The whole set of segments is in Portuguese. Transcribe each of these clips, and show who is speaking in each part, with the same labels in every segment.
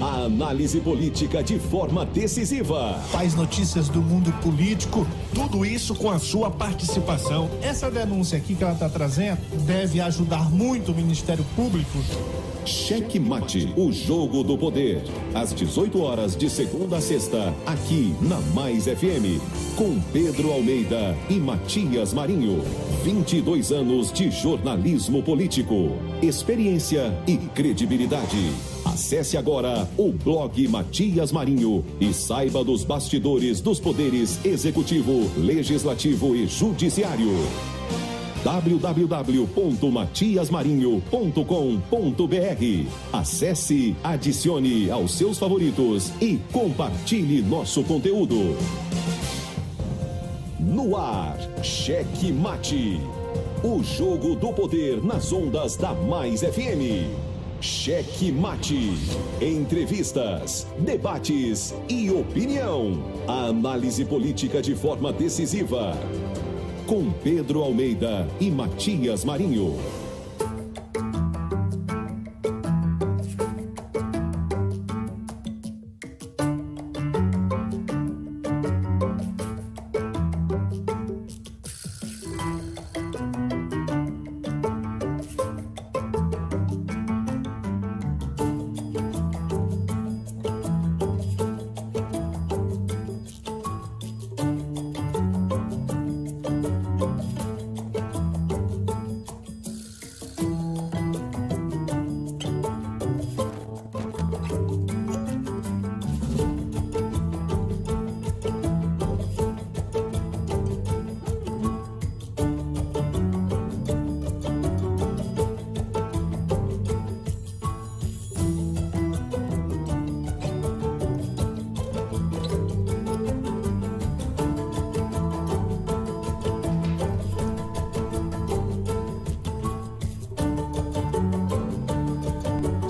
Speaker 1: A análise política de forma decisiva.
Speaker 2: Faz notícias do mundo político, tudo isso com a sua participação. Essa denúncia aqui que ela está trazendo deve ajudar muito o Ministério Público.
Speaker 1: Cheque Mate, o jogo do poder. Às 18 horas de segunda a sexta, aqui na Mais FM, com Pedro Almeida e Matias Marinho. 22 anos de jornalismo político, experiência e credibilidade. Acesse agora o blog Matias Marinho e saiba dos bastidores dos poderes executivo, legislativo e judiciário www.matiasmarinho.com.br. Acesse, adicione aos seus favoritos e compartilhe nosso conteúdo. No ar, Cheque Mate. O jogo do poder nas ondas da Mais FM. Cheque Mate. Entrevistas, debates e opinião. A análise política de forma decisiva com Pedro Almeida e Matias Marinho.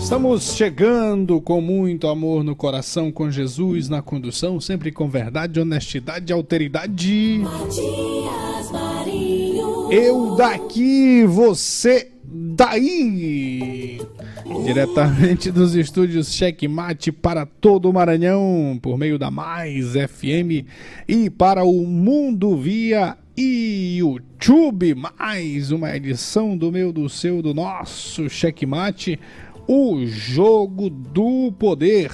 Speaker 3: Estamos chegando com muito amor no coração, com Jesus na condução, sempre com verdade, honestidade e alteridade. Eu daqui, você daí. Diretamente dos estúdios Checkmate para todo o Maranhão, por meio da Mais FM e para o mundo via YouTube. Mais uma edição do meu, do seu, do nosso Checkmate o Jogo do Poder.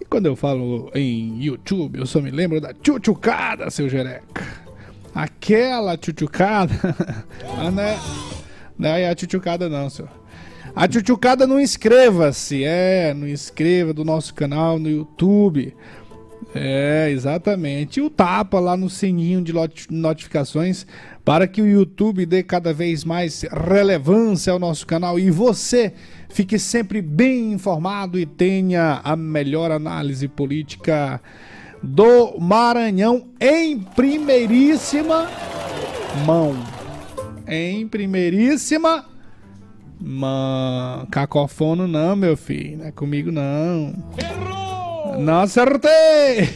Speaker 3: E quando eu falo em YouTube, eu só me lembro da tchutchucada, seu jereca. Aquela tchutchucada. ah, não, é, não é a tchutchucada não, senhor. A tchutchucada não inscreva-se, é, não inscreva do nosso canal no YouTube. É, exatamente. E o tapa lá no sininho de notificações para que o YouTube dê cada vez mais relevância ao nosso canal e você Fique sempre bem informado e tenha a melhor análise política do Maranhão em primeiríssima mão. Em primeiríssima mão. Cacofono não, meu filho. Não é comigo não. Errou! Não acertei!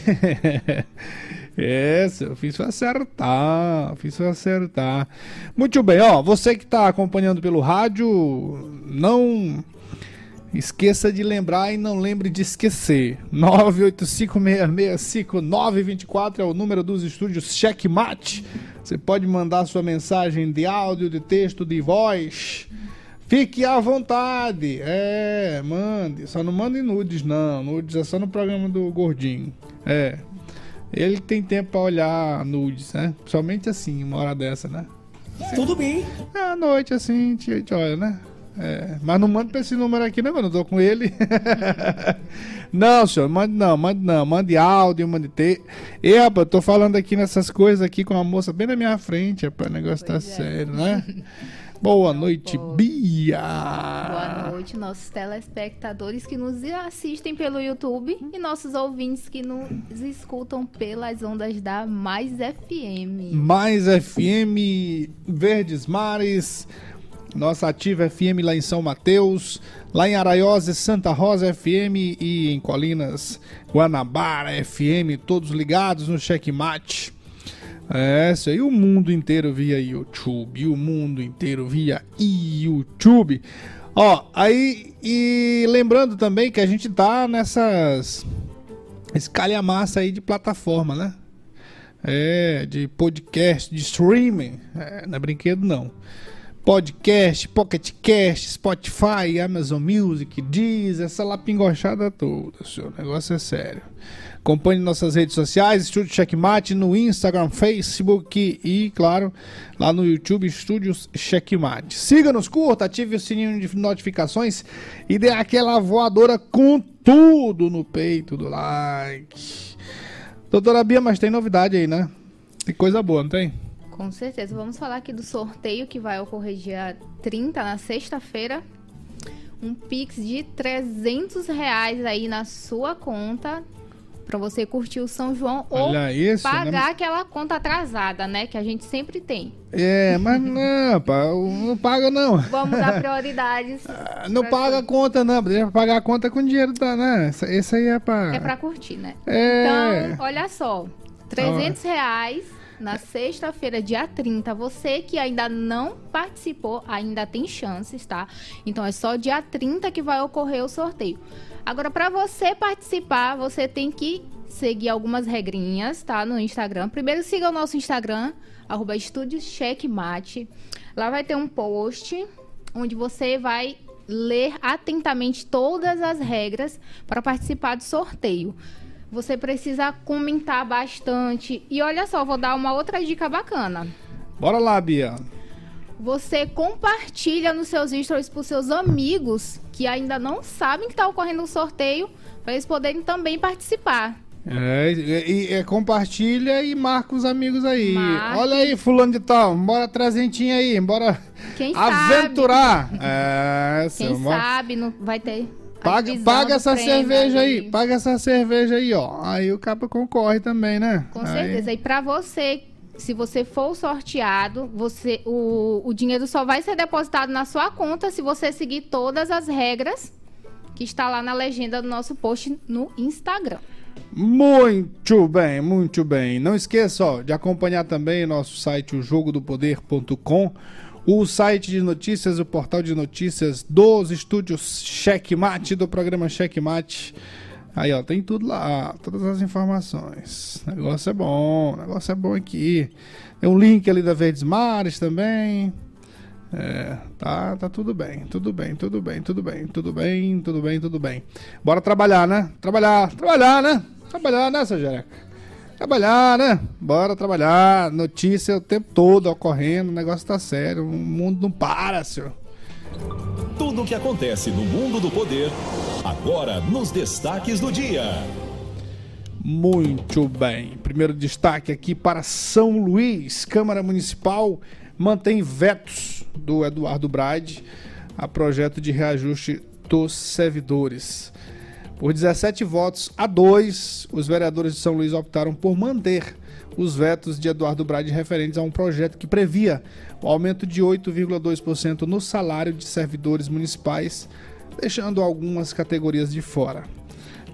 Speaker 3: Esse, eu fiz acertar, fiz acertar. Muito bem, ó, você que está acompanhando pelo rádio, não esqueça de lembrar e não lembre de esquecer. 985665924 é o número dos estúdios Checkmate. Você pode mandar sua mensagem de áudio, de texto, de voz. Fique à vontade. É, mande. Só não mande nudes, não. Nudes é só no programa do Gordinho. É, ele tem tempo pra olhar nudes, né? Somente assim, uma hora dessa, né?
Speaker 4: Tudo bem.
Speaker 3: É, à noite, assim, te, te olha, né? É, mas não manda pra esse número aqui, né, mano? Eu tô com ele. não, senhor, mande não, mande não. Mande áudio, mande ter. E, rapaz, eu tô falando aqui nessas coisas aqui com a moça bem na minha frente, rapaz. O negócio tá pois tá é. sério, né? Boa noite,
Speaker 4: pode.
Speaker 3: Bia.
Speaker 4: Boa noite, nossos telespectadores que nos assistem pelo YouTube e nossos ouvintes que nos escutam pelas ondas da Mais FM.
Speaker 3: Mais FM, Verdes Mares, nossa ativa FM lá em São Mateus, lá em Araiose, Santa Rosa FM e em Colinas, Guanabara FM, todos ligados no Checkmate. É, isso aí, o mundo inteiro via YouTube, o mundo inteiro via YouTube. Ó, aí, e lembrando também que a gente tá nessas escalha-massa aí de plataforma, né? É, de podcast, de streaming. É, não é brinquedo, não. Podcast, Pocket Cast, Spotify, Amazon Music, Deezer, essa lapingochada toda, senhor. O negócio é sério. Acompanhe nossas redes sociais, Estúdio Checkmate, no Instagram, Facebook e, claro, lá no YouTube, Estúdios Checkmate. Siga-nos, curta, ative o sininho de notificações e dê aquela voadora com tudo no peito do like. Doutora Bia, mas tem novidade aí, né? Tem coisa boa, não tem?
Speaker 4: Com certeza. Vamos falar aqui do sorteio que vai ocorrer dia 30, na sexta-feira. Um Pix de 300 reais aí na sua conta para você curtir o São João ou
Speaker 3: isso,
Speaker 4: pagar
Speaker 3: né?
Speaker 4: aquela conta atrasada, né? Que a gente sempre tem.
Speaker 3: É, mas não, pá, não paga não.
Speaker 4: Vamos dar prioridades.
Speaker 3: Não
Speaker 4: pra
Speaker 3: paga a conta não, deixa pagar a conta com dinheiro, tá, né? Esse- aí é pra...
Speaker 4: É pra curtir, né?
Speaker 3: É.
Speaker 4: Então, olha só. 300 reais na sexta-feira, dia 30. Você que ainda não participou, ainda tem chances, tá? Então, é só dia 30 que vai ocorrer o sorteio. Agora, para você participar, você tem que seguir algumas regrinhas, tá? No Instagram. Primeiro, siga o nosso Instagram, arroba Estúdios Checkmate. Lá vai ter um post onde você vai ler atentamente todas as regras para participar do sorteio. Você precisa comentar bastante. E olha só, vou dar uma outra dica bacana.
Speaker 3: Bora lá, Bia.
Speaker 4: Você compartilha nos seus stories para seus amigos que ainda não sabem que está ocorrendo um sorteio, para eles poderem também participar.
Speaker 3: É, e, e- compartilha e marca os amigos aí.
Speaker 4: Marque.
Speaker 3: Olha aí, fulano de tal, bora trezentinho aí, bora
Speaker 4: Quem
Speaker 3: aventurar. É,
Speaker 4: sabe?
Speaker 3: seu,
Speaker 4: Quem sabe não vai ter.
Speaker 3: Paga, paga essa
Speaker 4: prêmio
Speaker 3: cerveja aí,
Speaker 4: ali.
Speaker 3: paga essa cerveja aí, ó. Aí o capa concorre também, né?
Speaker 4: Com
Speaker 3: Aí-
Speaker 4: certeza. E para você, se você for sorteado, você o, o dinheiro só vai ser depositado na sua conta se você seguir todas as regras que está lá na legenda do nosso post no Instagram.
Speaker 3: Muito bem, muito bem. Não esqueça ó, de acompanhar também nosso site, o jogodopoder.com, o site de notícias, o portal de notícias dos estúdios Checkmate, do programa Checkmate. Aí, ó, tem tudo lá, todas as informações. O negócio é bom, negócio é bom aqui. Tem um link ali da Verdes Mares também. É, tá, tá tudo bem, tudo bem, tudo bem, tudo bem, tudo bem, tudo bem, tudo bem. Bora trabalhar, né? Trabalhar, trabalhar, né? Trabalhar, né, seu Jereca? Trabalhar, né? Bora trabalhar. Notícia o tempo todo ocorrendo, o negócio tá sério, o mundo não para, senhor.
Speaker 1: Tudo o que acontece no mundo do poder, agora nos destaques do dia.
Speaker 3: Muito bem. Primeiro destaque aqui para São Luís. Câmara Municipal mantém vetos do Eduardo Brade a projeto de reajuste dos servidores. Por 17 votos a 2, os vereadores de São Luís optaram por manter os vetos de Eduardo Brade referentes a um projeto que previa o aumento de 8,2% no salário de servidores municipais, deixando algumas categorias de fora.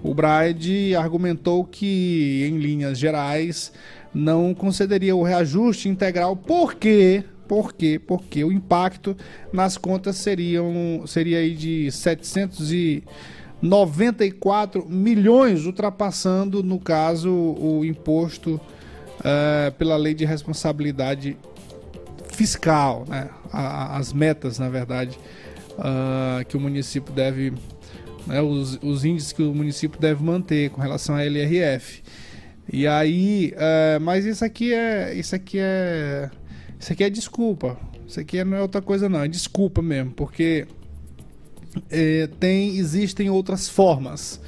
Speaker 3: O Bride argumentou que, em linhas gerais, não concederia o reajuste integral porque, porque, porque o impacto nas contas seriam, seria aí de 794 milhões, ultrapassando, no caso, o imposto eh, pela lei de responsabilidade fiscal, né? As metas, na verdade, ah, que o município deve né, os, os índices que o município deve manter com relação à LRF. E aí, é, mas isso aqui é, isso aqui é, isso aqui é desculpa. Isso aqui não é outra coisa não, é desculpa mesmo, porque é, tem, existem outras formas,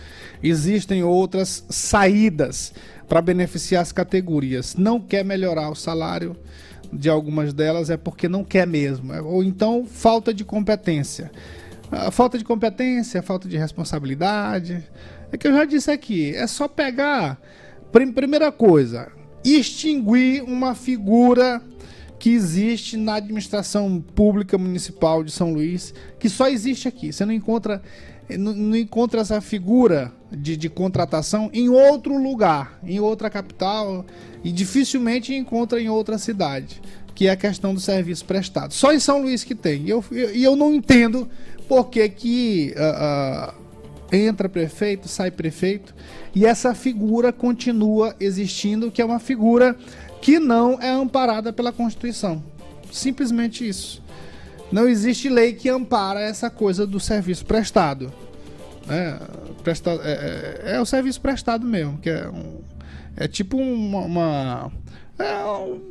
Speaker 3: existem outras saídas para beneficiar as categorias. Não quer melhorar o salário, de algumas delas é porque não quer mesmo, é, ou então falta de competência. A falta de competência, falta de responsabilidade. É que eu já disse aqui, é só pegar. Primeira coisa, extinguir uma figura que existe na administração pública municipal de São Luís, que só existe aqui. Você não encontra, não, não encontra essa figura de, de, contratação em outro lugar, em outra capital, e dificilmente encontra em outra cidade, que é a questão do serviço prestado. Só em São Luís que tem. E eu, eu, eu não entendo por que, que uh, uh, entra prefeito, sai prefeito, e essa figura continua existindo, que é uma figura que não é amparada pela Constituição. Simplesmente isso. Não existe lei que ampara essa coisa do serviço prestado. É, presta, é, é, é o serviço prestado mesmo, que é, um, é tipo uma, uma, é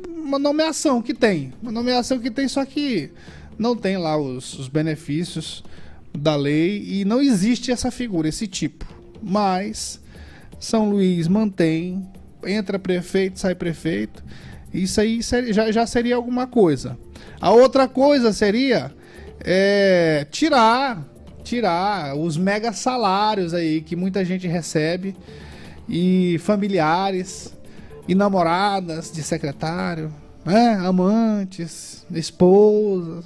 Speaker 3: uma nomeação que tem. Uma nomeação que tem, só que não tem lá os, os benefícios da lei e não existe essa figura, esse tipo. Mas São Luís mantém entra prefeito, sai prefeito. Isso aí seria, já, já seria alguma coisa. A outra coisa seria é, tirar tirar os mega salários aí que muita gente recebe e familiares e namoradas de secretário, né? amantes, esposas.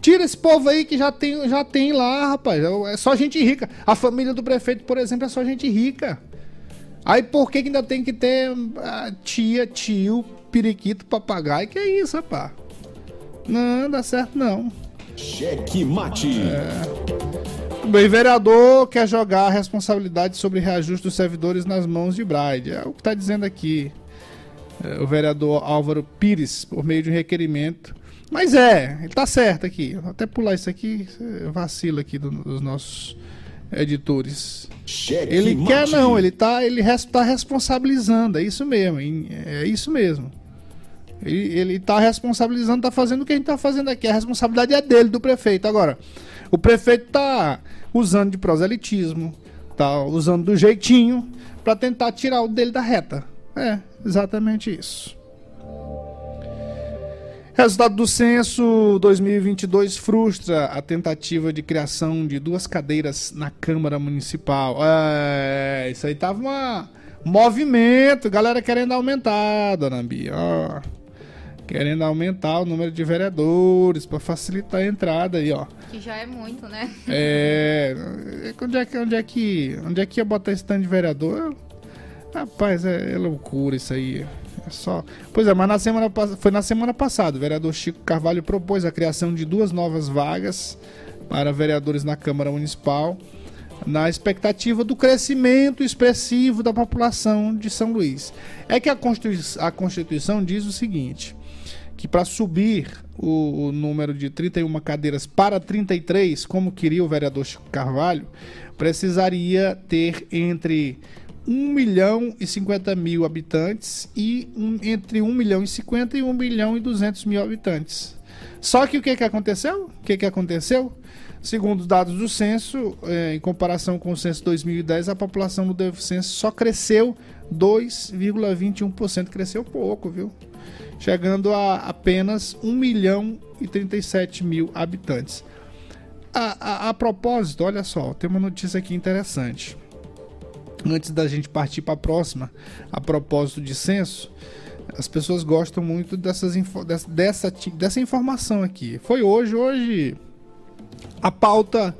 Speaker 3: Tira esse povo aí que já tem, já tem lá, rapaz. É só gente rica. A família do prefeito, por exemplo, é só gente rica. Aí por que, que ainda tem que ter ah, tia, tio, periquito, papagaio? Que é isso, rapaz? Não, dá certo não.
Speaker 1: Cheque mate.
Speaker 3: É. Bem, vereador quer jogar a responsabilidade sobre reajuste dos servidores nas mãos de Bride. É o que está dizendo aqui é, o vereador Álvaro Pires, por meio de um requerimento. Mas é, ele está certo aqui. Vou até pular isso aqui, vacila aqui dos nossos editores. Cheque ele mate. quer não, ele tá, ele está responsabilizando, é isso mesmo, é isso mesmo. Ele, ele tá responsabilizando, tá fazendo o que a gente está fazendo aqui. A responsabilidade é dele, do prefeito. Agora, o prefeito tá usando de proselitismo, tá usando do jeitinho para tentar tirar o dele da reta. É, exatamente isso. Resultado do censo 2022 frustra a tentativa de criação de duas cadeiras na Câmara Municipal. É, isso aí tava uma movimento, galera querendo aumentar, dona Bia. Ó, querendo aumentar o número de vereadores para facilitar a entrada aí, ó.
Speaker 4: Que já é muito, né?
Speaker 3: É, onde é que onde é que onde é que ia botar esse tanto de vereador? Rapaz, é, é loucura isso aí. É só. Pois é, mas na semana, foi na semana passada. O vereador Chico Carvalho propôs a criação de duas novas vagas para vereadores na Câmara Municipal, na expectativa do crescimento expressivo da população de São Luís. É que a Constituição, a Constituição diz o seguinte: que para subir o, o, número de 31 cadeiras para 33, como queria o vereador Chico Carvalho, precisaria ter entre 1 milhão e 50 mil habitantes e um, entre 1 milhão e 50 e 1 milhão e 200 mil habitantes. Só que o que, que aconteceu? O que, que aconteceu? Segundo os dados do censo, eh, em comparação com o censo 2010, a população do censo só cresceu 2,21%. Cresceu pouco, viu? Chegando a apenas 1 milhão e 37 mil habitantes. A, a, a propósito, olha só, tem uma notícia aqui interessante antes da gente partir para a próxima, a propósito de censo, as pessoas gostam muito dessas dessa, dessa, dessa informação aqui. Foi hoje, hoje a pauta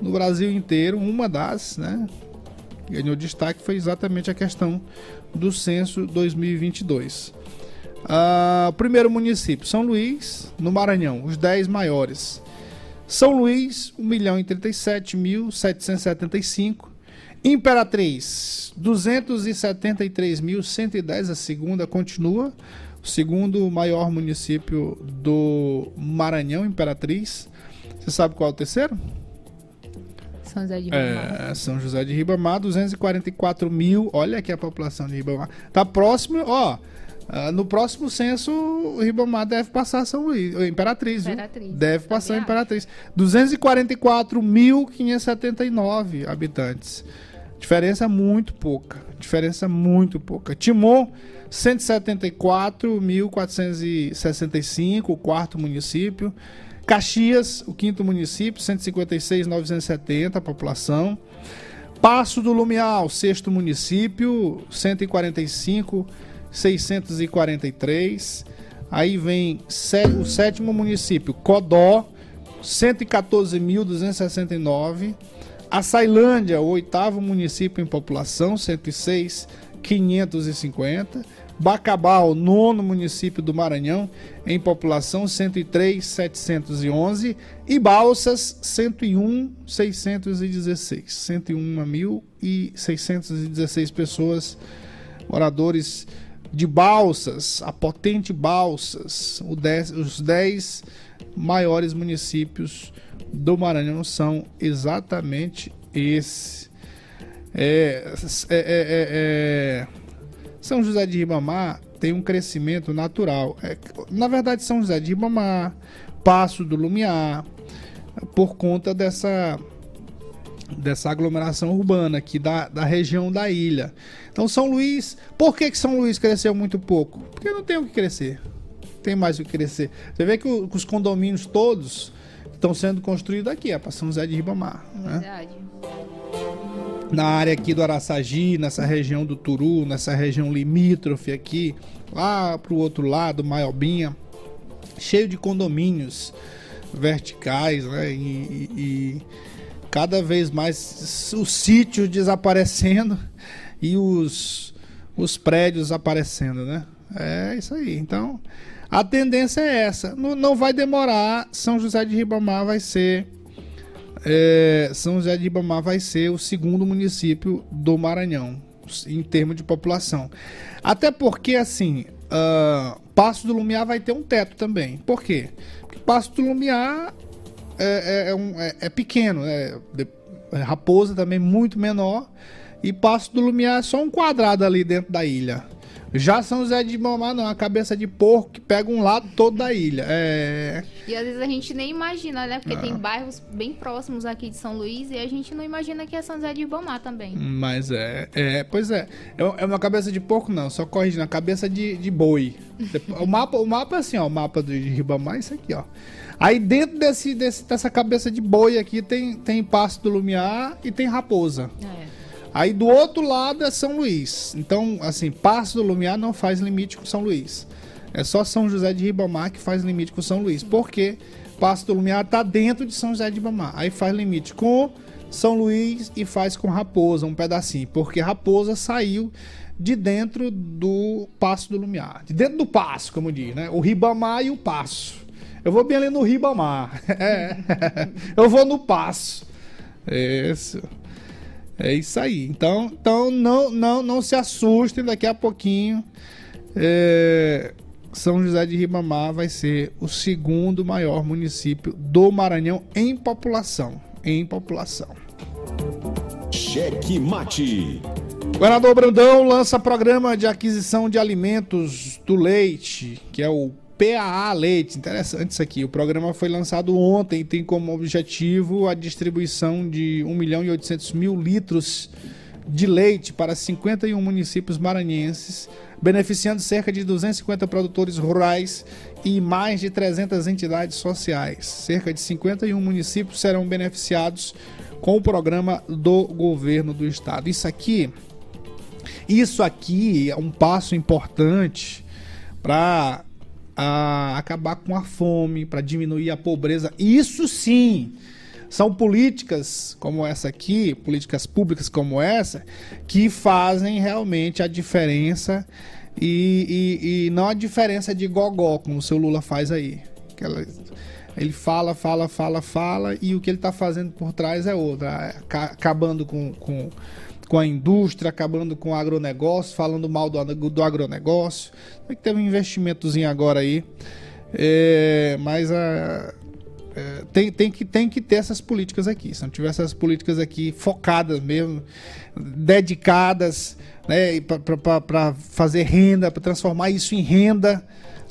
Speaker 3: no Brasil inteiro, uma das, né, ganhou destaque foi exatamente a questão do censo 2022. Uh, ah, primeiro município, São Luís, no Maranhão, os 10 maiores. São Luís, 1 milhão e 37.775. Imperatriz, 273.110, a segunda continua. O segundo maior município do Maranhão, Imperatriz. Você sabe qual é o terceiro?
Speaker 4: São José de Ribamar.
Speaker 3: É, São José de Ribamar, 244 mil. Olha aqui a população de Ribamar. Tá próximo, ó. Uh, no próximo censo, o Ribamar deve passar São Luís, Imperatriz, Imperatriz. Deve passar a Imperatriz. 244.579 habitantes. Diferença muito pouca. Diferença muito pouca. Timon, 174.465, o quarto município. Caxias, o quinto município, 156.970 a população. Passo do Lumiar, sexto município, 145.643. Aí vem o sétimo município, Codó, 114.269. A Sailândia, o oitavo município em população, 106.550. Bacabal, nono município do Maranhão, em população 103.711 e Balsas 101.616. 101.616 pessoas moradores de Balsas, a potente Balsas, os 10 maiores municípios do Maranhão são exatamente esse. É, é, é, é, é São José de Ribamar tem um crescimento natural. Na verdade, São José de Ribamar, Passo do Lumiar, por conta dessa dessa aglomeração urbana aqui da, da região da ilha. Então São Luís, por que, que São Luís cresceu muito pouco? Porque não tem o que crescer. Tem mais o que crescer. Você vê que, o, que os condomínios todos estão sendo construídos aqui, é para São José de Ribamar. Né? Verdade. Na área aqui do Araçagi, nessa região do Turu, nessa região limítrofe aqui, lá para o outro lado, Maiobinha, cheio de condomínios verticais, né? E, e, e cada vez mais os sítios desaparecendo e os, os prédios aparecendo, né? É isso aí. Então, a tendência é essa. Não, não vai demorar. São José de Ribamar vai ser. É, São José de Ribamar vai ser o segundo município do Maranhão, em termos de população. Até porque, assim, uh, Passo do Lumiar vai ter um teto também. Por quê? Porque Passo do Lumiar é, é, é, um, é, é pequeno, é, é, Raposa também muito menor. E Passo do Lumiar é só um quadrado ali dentro da ilha. Já São José de Mamá não, a cabeça de porco que pega um lado todo da ilha. É...
Speaker 4: E às vezes a gente nem imagina, né? Porque tem bairros bem próximos aqui de São Luís e a gente não imagina que é São José de Ribamar também.
Speaker 3: Mas é, é pois é. É uma cabeça de porco, não, só corrigindo, a cabeça de, de boi. o, mapa, o mapa é assim, ó, o mapa de Ribamar é isso aqui, ó. Aí dentro desse, desse, dessa cabeça de boi aqui tem, tem Passo do Lumiar e tem Raposa. É. Aí do outro lado é São Luís. Então, assim, Passo do Lumiar não faz limite com São Luís. É só São José de Ribamar que faz limite com São Luís. Porque Passo do Lumiar está dentro de São José de Ribamar. Aí faz limite com São Luís e faz com Raposa, um pedacinho. Porque Raposa saiu de dentro do Passo do Lumiar. De dentro do Passo, como diz, né? O Ribamar e o Passo. Eu vou bem ali no Ribamar. É. Eu vou no Passo. Isso. É isso aí. Então, então não, não, não se assustem daqui a pouquinho. É, São José de Ribamar vai ser o segundo maior município do Maranhão em população. Em população.
Speaker 1: Cheque mate.
Speaker 3: O governador Brandão lança programa de aquisição de alimentos do leite, que é o PAA Leite. Interessante isso aqui. O programa foi lançado ontem e tem como objetivo a distribuição de 1 milhão e 800 mil litros de leite para 51 municípios maranhenses, beneficiando cerca de 250 produtores rurais e mais de 300 entidades sociais. Cerca de 51 municípios serão beneficiados com o programa do governo do estado. Isso aqui, isso aqui é um passo importante para a acabar com a fome, para diminuir a pobreza. Isso sim são políticas como essa aqui, políticas públicas como essa, que fazem realmente a diferença e, e, e não a diferença de gogó, como o seu Lula faz aí. Aquela, ele fala, fala, fala, fala, e o que ele está fazendo por trás é outra, acabando com, com com a indústria, acabando com o agronegócio, falando mal do, do agronegócio. Tem que ter um investimentozinho agora aí. É, mas a, é, tem, tem, que, tem que ter essas políticas aqui. Se não tiver essas políticas aqui focadas mesmo, dedicadas né, para fazer renda, para transformar isso em renda,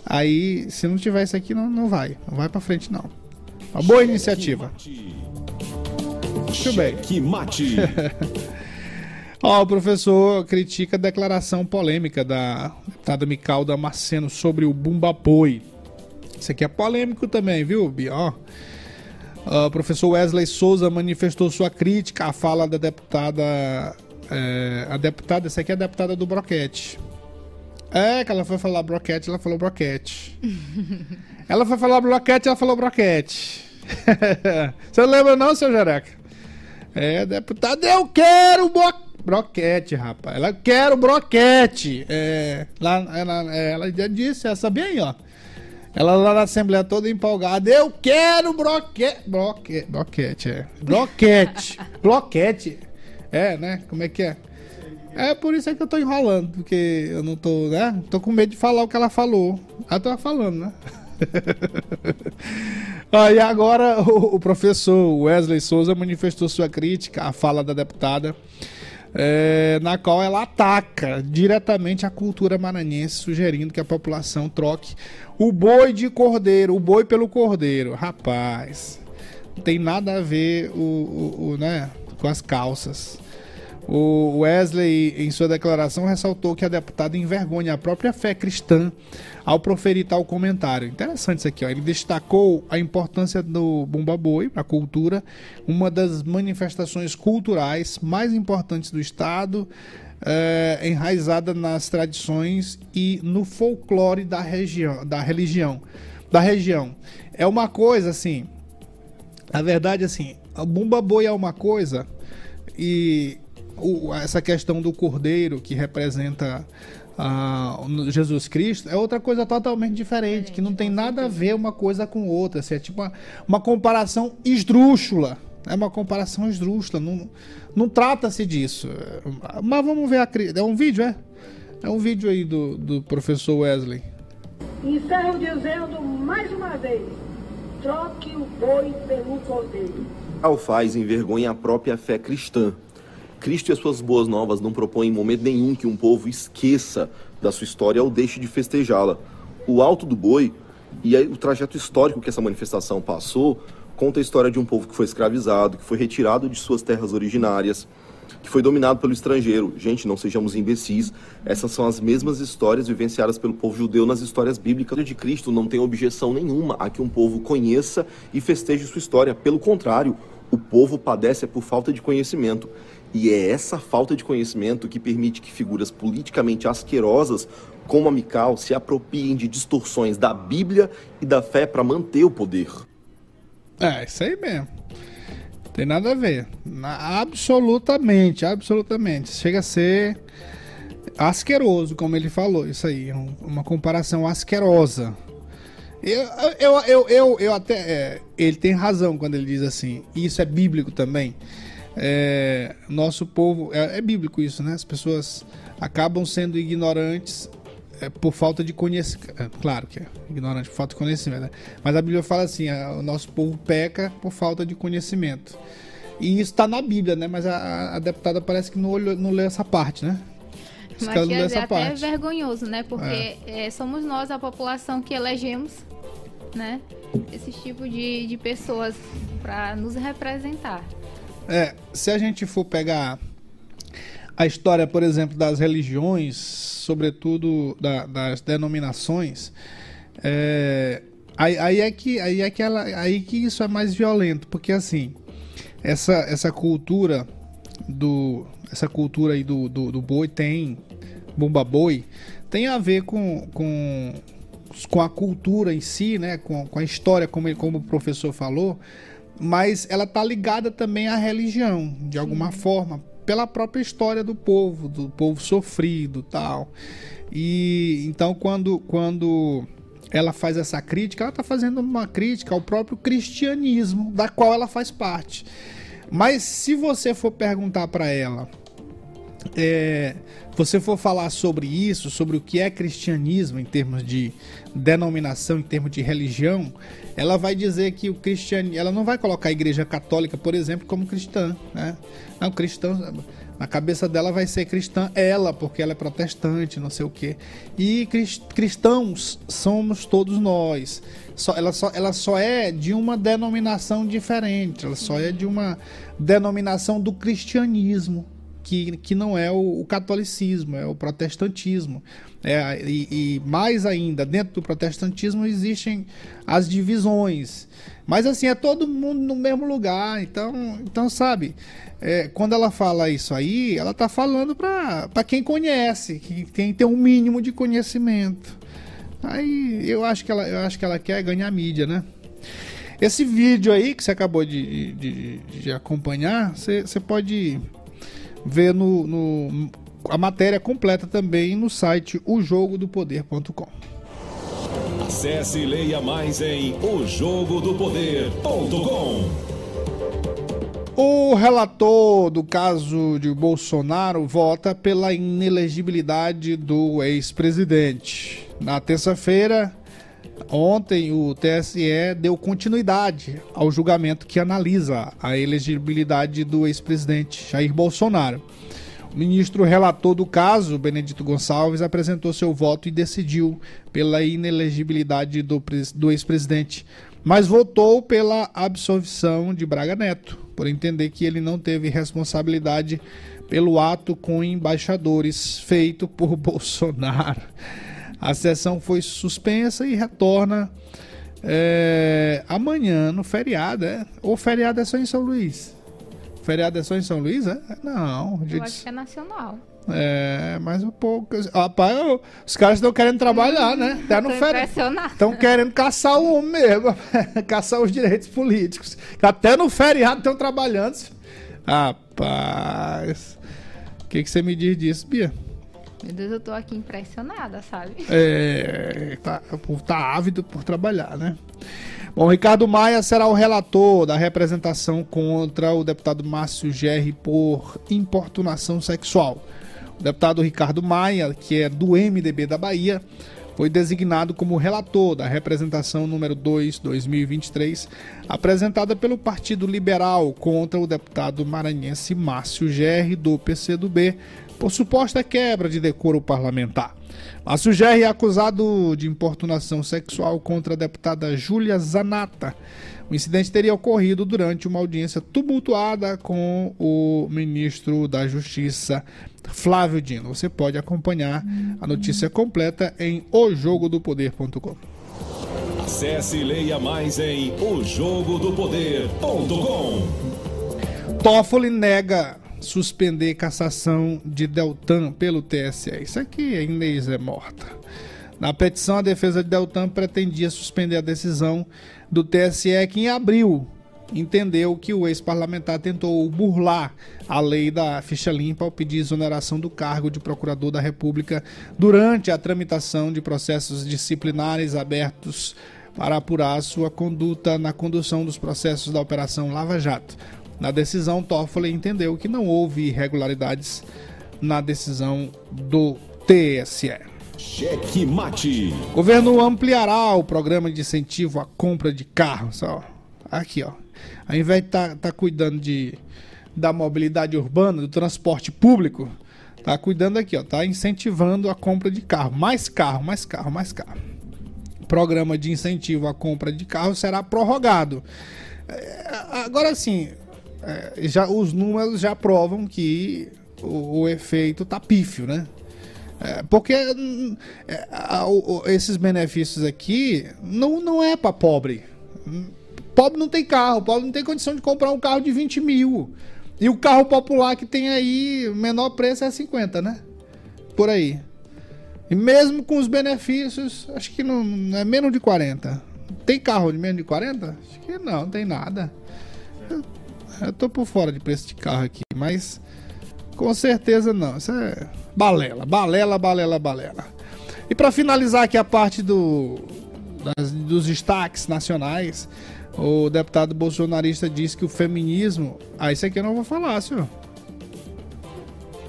Speaker 3: aí se não tiver isso aqui, não, não vai. Não vai para frente, não. Uma boa iniciativa.
Speaker 1: Muito bem. mate.
Speaker 3: Ó, o professor critica a declaração polêmica da deputada Mical Damasceno sobre o Bumbapoi. Isso aqui é polêmico também, viu, Bia? Ó. O professor Wesley Souza manifestou sua crítica à fala da deputada. É, a deputada, essa aqui é a deputada do Broquete. É, que ela foi falar broquete, ela falou broquete. ela foi falar broquete, ela falou broquete. Você não lembra não, seu Jereca? É, deputada, eu quero bo broquete, rapaz. Ela quer o broquete. É, lá, ela, é, ela já disse, essa bem, ó. Ela lá na Assembleia toda empolgada. Eu quero broquete. Broquete, broquete, é. Broquete. bloquete. É, né? Como é que é? É por isso é que eu tô enrolando, porque eu não tô, né? Tô com medo de falar o que ela falou. Ela tava falando, né? ah, e agora o, o, professor Wesley Souza manifestou sua crítica à fala da deputada, é, na qual ela ataca diretamente a cultura maranhense, sugerindo que a população troque o boi de cordeiro, o boi pelo cordeiro. Rapaz, não tem nada a ver o, o, o né, com as calças. O Wesley, em sua declaração, ressaltou que a deputada envergonha a própria fé cristã ao proferir tal comentário. Interessante isso aqui, ó. ele destacou a importância do Bumba Boi para a cultura, uma das manifestações culturais mais importantes do Estado, é, enraizada nas tradições e no folclore da região, da religião, da região. É uma coisa assim, a verdade assim, o Bumba Boi é uma coisa e o, essa questão do cordeiro que representa Jesus Cristo é outra coisa totalmente diferente, que não tem nada a ver uma coisa com outra. Assim, é tipo uma, uma comparação esdrúxula. É uma comparação esdrúxula. Não, não trata-se disso. Mas vamos ver a. É um vídeo, é? É um vídeo aí do, do professor Wesley.
Speaker 5: Encerro dizendo mais uma vez: troque o boi pelo cordeiro.
Speaker 6: Ao faz envergonha a própria fé cristã Cristo e as suas boas novas não propõem em momento nenhum que um povo esqueça da sua história ou deixe de festejá-la. O Alto do Boi e o trajeto histórico que essa manifestação passou conta a história de um povo que foi escravizado, que foi retirado de suas terras originárias, que foi dominado pelo estrangeiro. Gente, não sejamos imbecis. Essas são as mesmas histórias vivenciadas pelo povo judeu nas histórias bíblicas de Cristo. Não tem objeção nenhuma a que um povo conheça e festeje sua história. Pelo contrário, o povo padece por falta de conhecimento. E é essa falta de conhecimento que permite que figuras politicamente asquerosas, como a Mical, se apropriem de distorções da Bíblia e da fé para manter o poder.
Speaker 3: É, isso aí mesmo. Tem nada a ver. absolutamente, absolutamente. Chega a ser asqueroso, como ele falou. Isso aí, uma comparação asquerosa. Eu, eu, eu, eu, eu até. É, ele tem razão quando ele diz assim. E isso é bíblico também. É, nosso povo. É, é, bíblico isso, né? As pessoas acabam sendo ignorantes é, por falta de conhecimento. É, claro que é ignorante por falta de conhecimento, né? Mas a Bíblia fala assim: o nosso povo peca por falta de conhecimento. E isso está na Bíblia, né? Mas a, a deputada parece que não, olhou, não lê essa parte, né?
Speaker 4: Mas é até parte. vergonhoso, né? Porque é. É, somos nós, a população, que elegemos, né? Esse tipo de, de pessoas para nos representar.
Speaker 3: É, se a gente for pegar a história, por exemplo, das religiões, sobretudo da, das denominações, é, aí, aí, é que aí é que ela, aí que isso é mais violento, porque assim essa essa cultura do essa cultura aí do, do, do boi tem bomba boi tem a ver com, com com a cultura em si, né, com, com a história, como, ele, como o professor falou, mas ela está ligada também à religião, de alguma Sim. forma, pela própria história do povo, do povo sofrido, tal. E então quando quando ela faz essa crítica, ela está fazendo uma crítica ao próprio cristianismo, da qual ela faz parte. Mas se você for perguntar para ela, é, você for falar sobre isso, sobre o que é cristianismo em termos de denominação, em termos de religião, ela vai dizer que o cristianismo, ela não vai colocar a igreja católica, por exemplo, como cristã, né? Não, cristã, na cabeça dela vai ser cristã ela, porque ela é protestante, não sei o quê. E cristãos somos todos nós. Só, ela, só, ela só é de uma denominação diferente, ela só é de uma denominação do cristianismo que, que não é o, o catolicismo, é o protestantismo. É, e, e, mais ainda, dentro do protestantismo existem as divisões. Mas assim, é todo mundo no mesmo lugar. Então, então sabe, é, quando ela fala isso aí, ela tá falando para quem conhece, quem tem um mínimo de conhecimento. Aí eu acho que ela, eu acho que ela quer ganhar mídia, né? Esse vídeo aí que você acabou de, de, de acompanhar, você, você pode ver no, no, a matéria completa também no site ojogodopoder.com.
Speaker 1: Acesse e leia mais em ojogodopoder.com.
Speaker 3: O relator do caso de Bolsonaro vota pela inelegibilidade do ex-presidente. Na terça-feira, Ontem, o TSE deu continuidade ao julgamento que analisa a elegibilidade do ex-presidente Jair Bolsonaro. O ministro relator do caso, Benedito Gonçalves, apresentou seu voto e decidiu pela inelegibilidade do, do ex-presidente, mas votou pela absolvição de Braga Neto, por entender que ele não teve responsabilidade pelo ato com embaixadores feito por Bolsonaro. A sessão foi suspensa e retorna é, amanhã no feriado, é? Ou feriado é só em São Luís? Feriado é só em São Luís, é? Não.
Speaker 4: Eu acho que é nacional.
Speaker 3: É, mais um pouco. Rapaz, os caras estão querendo trabalhar, hum, né? Até no feriado. Estão querendo caçar o homem mesmo, caçar os direitos políticos. Até no feriado estão trabalhando. Rapaz. O que, que você me diz disso, Bia?
Speaker 4: Meu Deus, eu tô aqui impressionada, sabe?
Speaker 3: É, tá, tá ávido por trabalhar, né? Bom, Ricardo Maia será o relator da representação contra o deputado Márcio Gerri por importunação sexual. O deputado Ricardo Maia, que é do MDB da Bahia, foi designado como relator da representação número 2 2023, apresentada pelo Partido Liberal contra o deputado maranhense Márcio Gerri do PCdoB por suposta quebra de decoro parlamentar. Márcio Gerri é acusado de importunação sexual contra a deputada Júlia Zanata. O incidente teria ocorrido durante uma audiência tumultuada com o ministro da Justiça, Flávio Dino. Você pode acompanhar a notícia completa em ojogodopoder.com.
Speaker 1: Acesse e leia mais em ojogodopoder.com.
Speaker 3: Toffoli nega suspender cassação de Deltan pelo TSE. Isso aqui é Inês é morta. Na petição, a defesa de Deltan pretendia suspender a decisão do TSE que em abril entendeu que o ex-parlamentar tentou burlar a lei da ficha limpa ao pedir exoneração do cargo de procurador da República durante a tramitação de processos disciplinares abertos para apurar sua conduta na condução dos processos da Operação Lava Jato. Na decisão, Toffoli entendeu que não houve irregularidades na decisão do TSE.
Speaker 1: Cheque mate.
Speaker 3: O governo ampliará o programa de incentivo à compra de carros. Ó. Aqui, ó. Ao invés de estar tá, tá cuidando de, da mobilidade urbana, do transporte público, tá cuidando aqui, ó. Tá incentivando a compra de carro. Mais carro, mais carro, mais carro. O programa de incentivo à compra de carro será prorrogado. É, agora sim, já, os números já provam que o, o efeito tá pífio, né? É, porque é, a, esses benefícios aqui não, não é para pobre. Pobre não tem carro, pobre não tem condição de comprar um carro de 20 mil. E o carro popular que tem aí, menor preço é 50, né? Por aí. E mesmo com os benefícios, acho que não, não é menos de 40. Tem carro de menos de 40? Acho que não, não tem nada. Eu tô por fora de preço de carro aqui, mas com certeza não. Isso é balela, balela, balela, balela. E para finalizar aqui a parte do, das, dos destaques nacionais, o deputado bolsonarista disse que o feminismo. Ah, isso aqui eu não vou falar, senhor.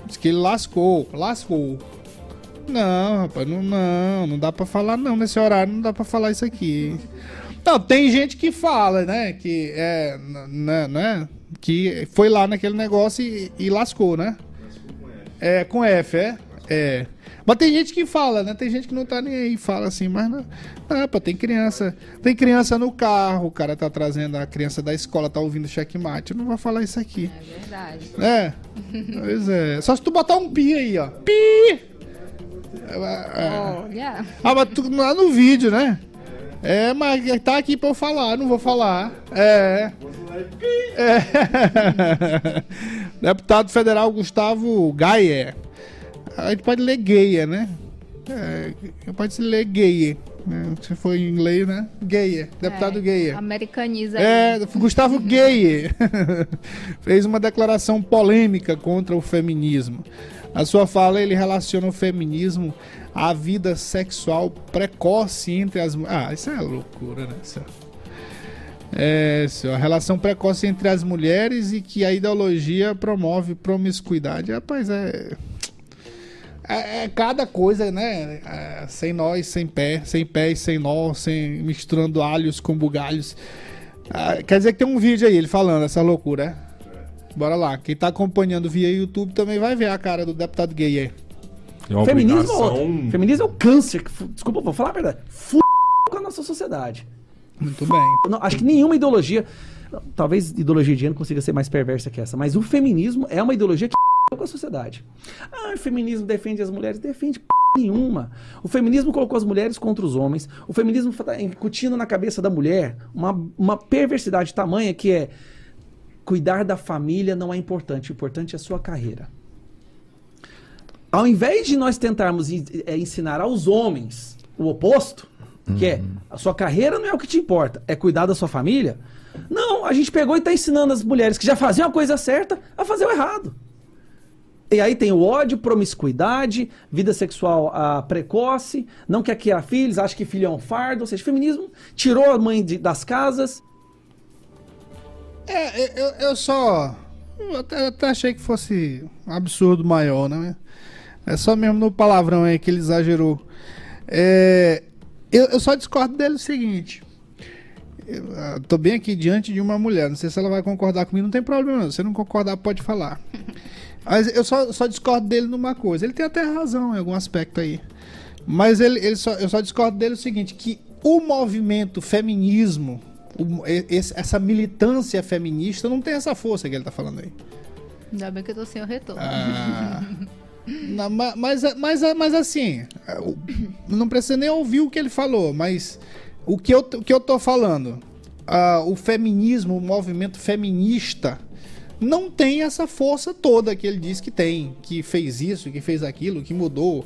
Speaker 3: Diz que ele lascou, lascou. Não, rapaz, não, não, não dá para falar não nesse horário, não dá para falar isso aqui. Não, tem gente que fala, né, que é, né, né, que foi lá naquele negócio e, e lascou, né? É, com F, é? É. Mas tem gente que fala, né? Tem gente que não tá nem aí, fala assim, mas não. Ah, pô, tem criança. Tem criança no carro, o cara tá trazendo a criança da escola, tá ouvindo checkmate. Eu não vou falar isso aqui.
Speaker 4: É verdade.
Speaker 3: É. pois é. Só se tu botar um pi aí, ó. Pi!
Speaker 4: Olha.
Speaker 3: Ah, mas tu lá no vídeo, né? É, mas tá aqui pra eu falar, não vou falar. É. É. Deputado federal Gustavo Gaia. A gente pode ler Gaia, né? É, pode ler Gaia. Se for em inglês, né? Gaia. Deputado
Speaker 4: É,
Speaker 3: Gaia.
Speaker 4: Americaniza.
Speaker 3: É. Gustavo Gay fez uma declaração polêmica contra o feminismo. A sua fala ele relaciona o feminismo à vida sexual precoce entre as mu- Ah, isso é loucura, né? Isso é, isso, a relação precoce entre as mulheres e que a ideologia promove promiscuidade. Rapaz, é. É, é cada coisa, né? É, sem nós, sem pé, sem pés, sem nó, sem misturando alhos com bugalhos. Ah, quer dizer que tem um vídeo aí, ele falando essa loucura, é? Bora lá. Quem tá acompanhando via YouTube também vai ver a cara do deputado gay aí.
Speaker 7: É uma
Speaker 8: Feminismo,
Speaker 7: obrigação.
Speaker 8: feminismo é o câncer. Desculpa, vou falar a verdade. F... com a nossa sociedade.
Speaker 3: Muito bem.
Speaker 8: Não, acho que nenhuma ideologia. Talvez ideologia de gênero consiga ser mais perversa que essa, mas o feminismo é uma ideologia que com a sociedade. Ah, o feminismo defende as mulheres, defende nenhuma. O feminismo colocou as mulheres contra os homens. O feminismo está incutindo na cabeça da mulher uma, uma perversidade tamanha que é cuidar da família não é importante, o importante é a sua carreira. Ao invés de nós tentarmos en- eh, ensinar aos homens o oposto, que é a sua carreira não é o que te importa, é cuidar da sua família. Não, a gente pegou e está ensinando as mulheres que já faziam a coisa certa a fazer o errado. E aí tem o ódio, promiscuidade, vida sexual ah, precoce, não quer criar filhos, acha que filho é um fardo, ou seja, feminismo tirou a mãe de- das casas.
Speaker 3: É, eu, eu só. Eu até, eu até achei que fosse um absurdo maior, né? É só mesmo no palavrão aí que ele exagerou. É, eu, eu só discordo dele o seguinte. Eu ah, tô bem aqui diante de uma mulher. Não sei se ela vai concordar comigo, não tem problema. não. Se não concordar, pode falar. Mas eu só, só discordo dele numa coisa. Ele tem até razão em algum aspecto aí. Mas ele, ele só, eu só discordo dele o seguinte: que o movimento feminismo, o- esse- essa militância feminista, não tem essa força que ele tá falando aí.
Speaker 4: Ainda bem que eu tô sem o retorno.
Speaker 3: Ah, mas, mas, mas assim, não precisa nem ouvir o que ele falou, mas o que eu, o que eu tô falando, ah, o feminismo, o movimento feminista, não tem essa força toda que ele diz que tem, que fez isso, que fez aquilo, que mudou,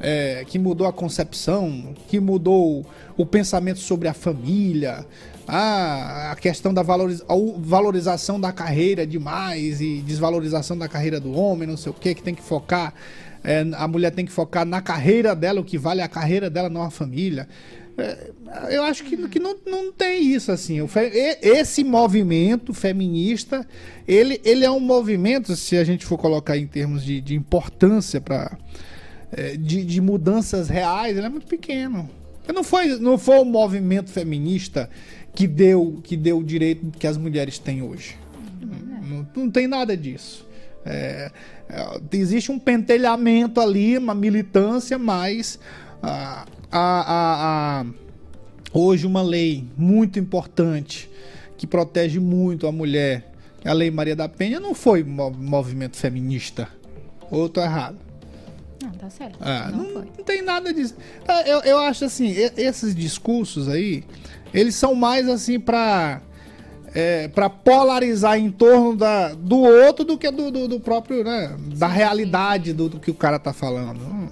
Speaker 3: é, que mudou a concepção, que mudou o pensamento sobre a família, a, a questão da valoriza- valorização da carreira demais e desvalorização da carreira do homem, não sei o que, que tem que focar. é, a mulher tem que focar na carreira dela, o que vale é a carreira dela, não a família. É, eu acho que, que não, não tem isso assim. Esse movimento feminista, ele, ele é um movimento, se a gente for colocar em termos de, de importância para de, de mudanças reais, ele é muito pequeno. Não foi, não foi o movimento feminista que deu, que deu o direito que as mulheres têm hoje. Não, não tem nada disso. É, é, existe um pentelhamento ali, uma militância, mas ah, a, a- a- hoje uma lei muito importante que protege muito a mulher, a Lei Maria da Penha, não foi mo- movimento feminista. Ou eu tô errado?
Speaker 4: Não, tá certo.
Speaker 3: Ah,
Speaker 4: não,
Speaker 3: não,
Speaker 4: foi.
Speaker 3: não tem nada disso. Ah, Eu, eu acho assim, esses discursos aí, eles são mais assim pra, é, pra polarizar em torno da, do outro do que do, do, do próprio, né? Da realidade do, do que o cara tá falando. Hum,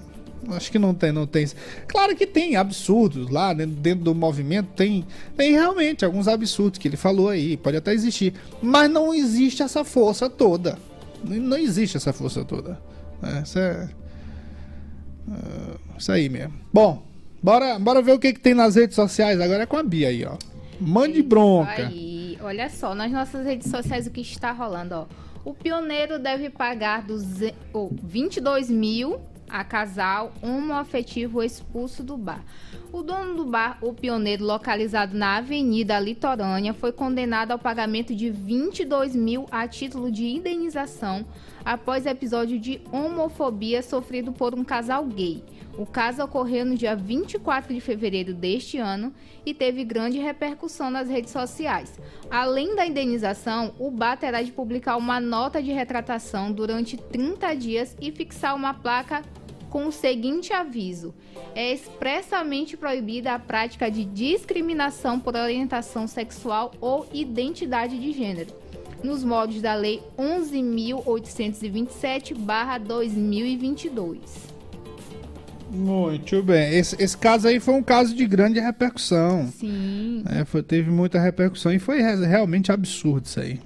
Speaker 3: acho que não tem, não tem. Claro que tem absurdos lá dentro, dentro do movimento, tem, tem realmente alguns absurdos que ele falou aí, pode até existir. Mas não existe essa força toda. Não, não existe essa força toda. É, isso é. Isso aí mesmo. Bom, bora, bora ver o que, que tem nas redes sociais. Agora é com a Bia aí, ó. Mande bronca.
Speaker 4: Aí, olha só, nas nossas redes sociais o que está rolando, ó. O pioneiro deve pagar oh, 22 mil a casal homoafetivo expulso do bar. O dono do bar, o pioneiro localizado na Avenida Litorânea, foi condenado ao pagamento de 22 mil a título de indenização após episódio de homofobia sofrido por um casal gay. O caso ocorreu no dia 24 de fevereiro deste ano e teve grande repercussão nas redes sociais. Além da indenização, o bar terá de publicar uma nota de retratação durante 30 dias e fixar uma placa com o seguinte aviso: é expressamente proibida a prática de discriminação por orientação sexual ou identidade de gênero, nos moldes da Lei 11.827-2022.
Speaker 3: Muito bem. Esse, esse caso aí foi um caso de grande repercussão.
Speaker 4: Sim.
Speaker 3: É, foi- teve muita repercussão e foi re- realmente absurdo isso aí.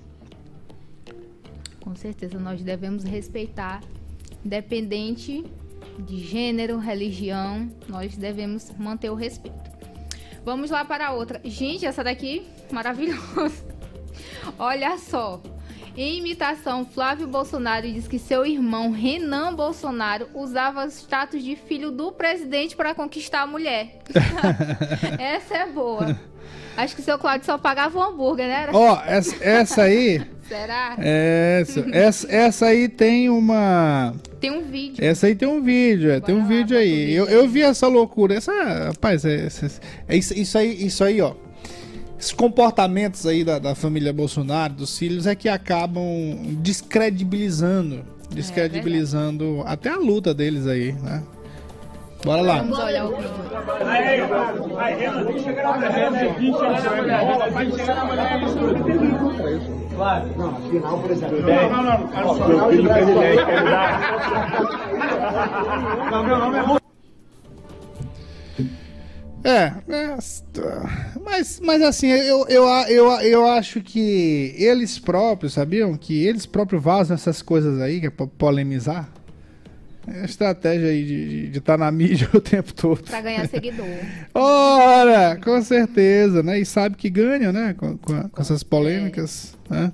Speaker 4: Com certeza, nós devemos respeitar, independente de gênero, religião, nós devemos manter o respeito. Vamos lá para outra. Gente, essa daqui, maravilhosa. Olha só. Em imitação, Flávio Bolsonaro diz que seu irmão Renan Bolsonaro usava status de filho do presidente para conquistar a mulher. essa é boa. Acho que seu Cláudio só pagava um hambúrguer, né?
Speaker 3: Ó, essa, essa aí.
Speaker 4: Será?
Speaker 3: Essa, essa, essa aí tem uma.
Speaker 4: Tem um vídeo.
Speaker 3: Essa aí tem um vídeo, é, tem um
Speaker 4: lá,
Speaker 3: vídeo
Speaker 4: o
Speaker 3: aí.
Speaker 4: vídeo
Speaker 3: Eu, eu vi essa loucura. Essa, rapaz, é, é- é isso, isso aí, isso aí, ó. Esses comportamentos aí da, da família Bolsonaro, dos filhos, é que acabam descredibilizando. Descredibilizando até a luta deles aí, né? Bora lá.
Speaker 4: Vamos olhar o vídeo.
Speaker 3: É, é, mas, mas assim, eu, eu, eu, eu acho que eles próprios, sabiam? Que eles próprios vazam essas coisas aí, que é pra polemizar. É a estratégia aí de estar na mídia o tempo todo.
Speaker 4: Pra ganhar seguidor.
Speaker 3: Ora, com certeza, né? E sabe que ganha, né? Com, com- com essas polêmicas, né?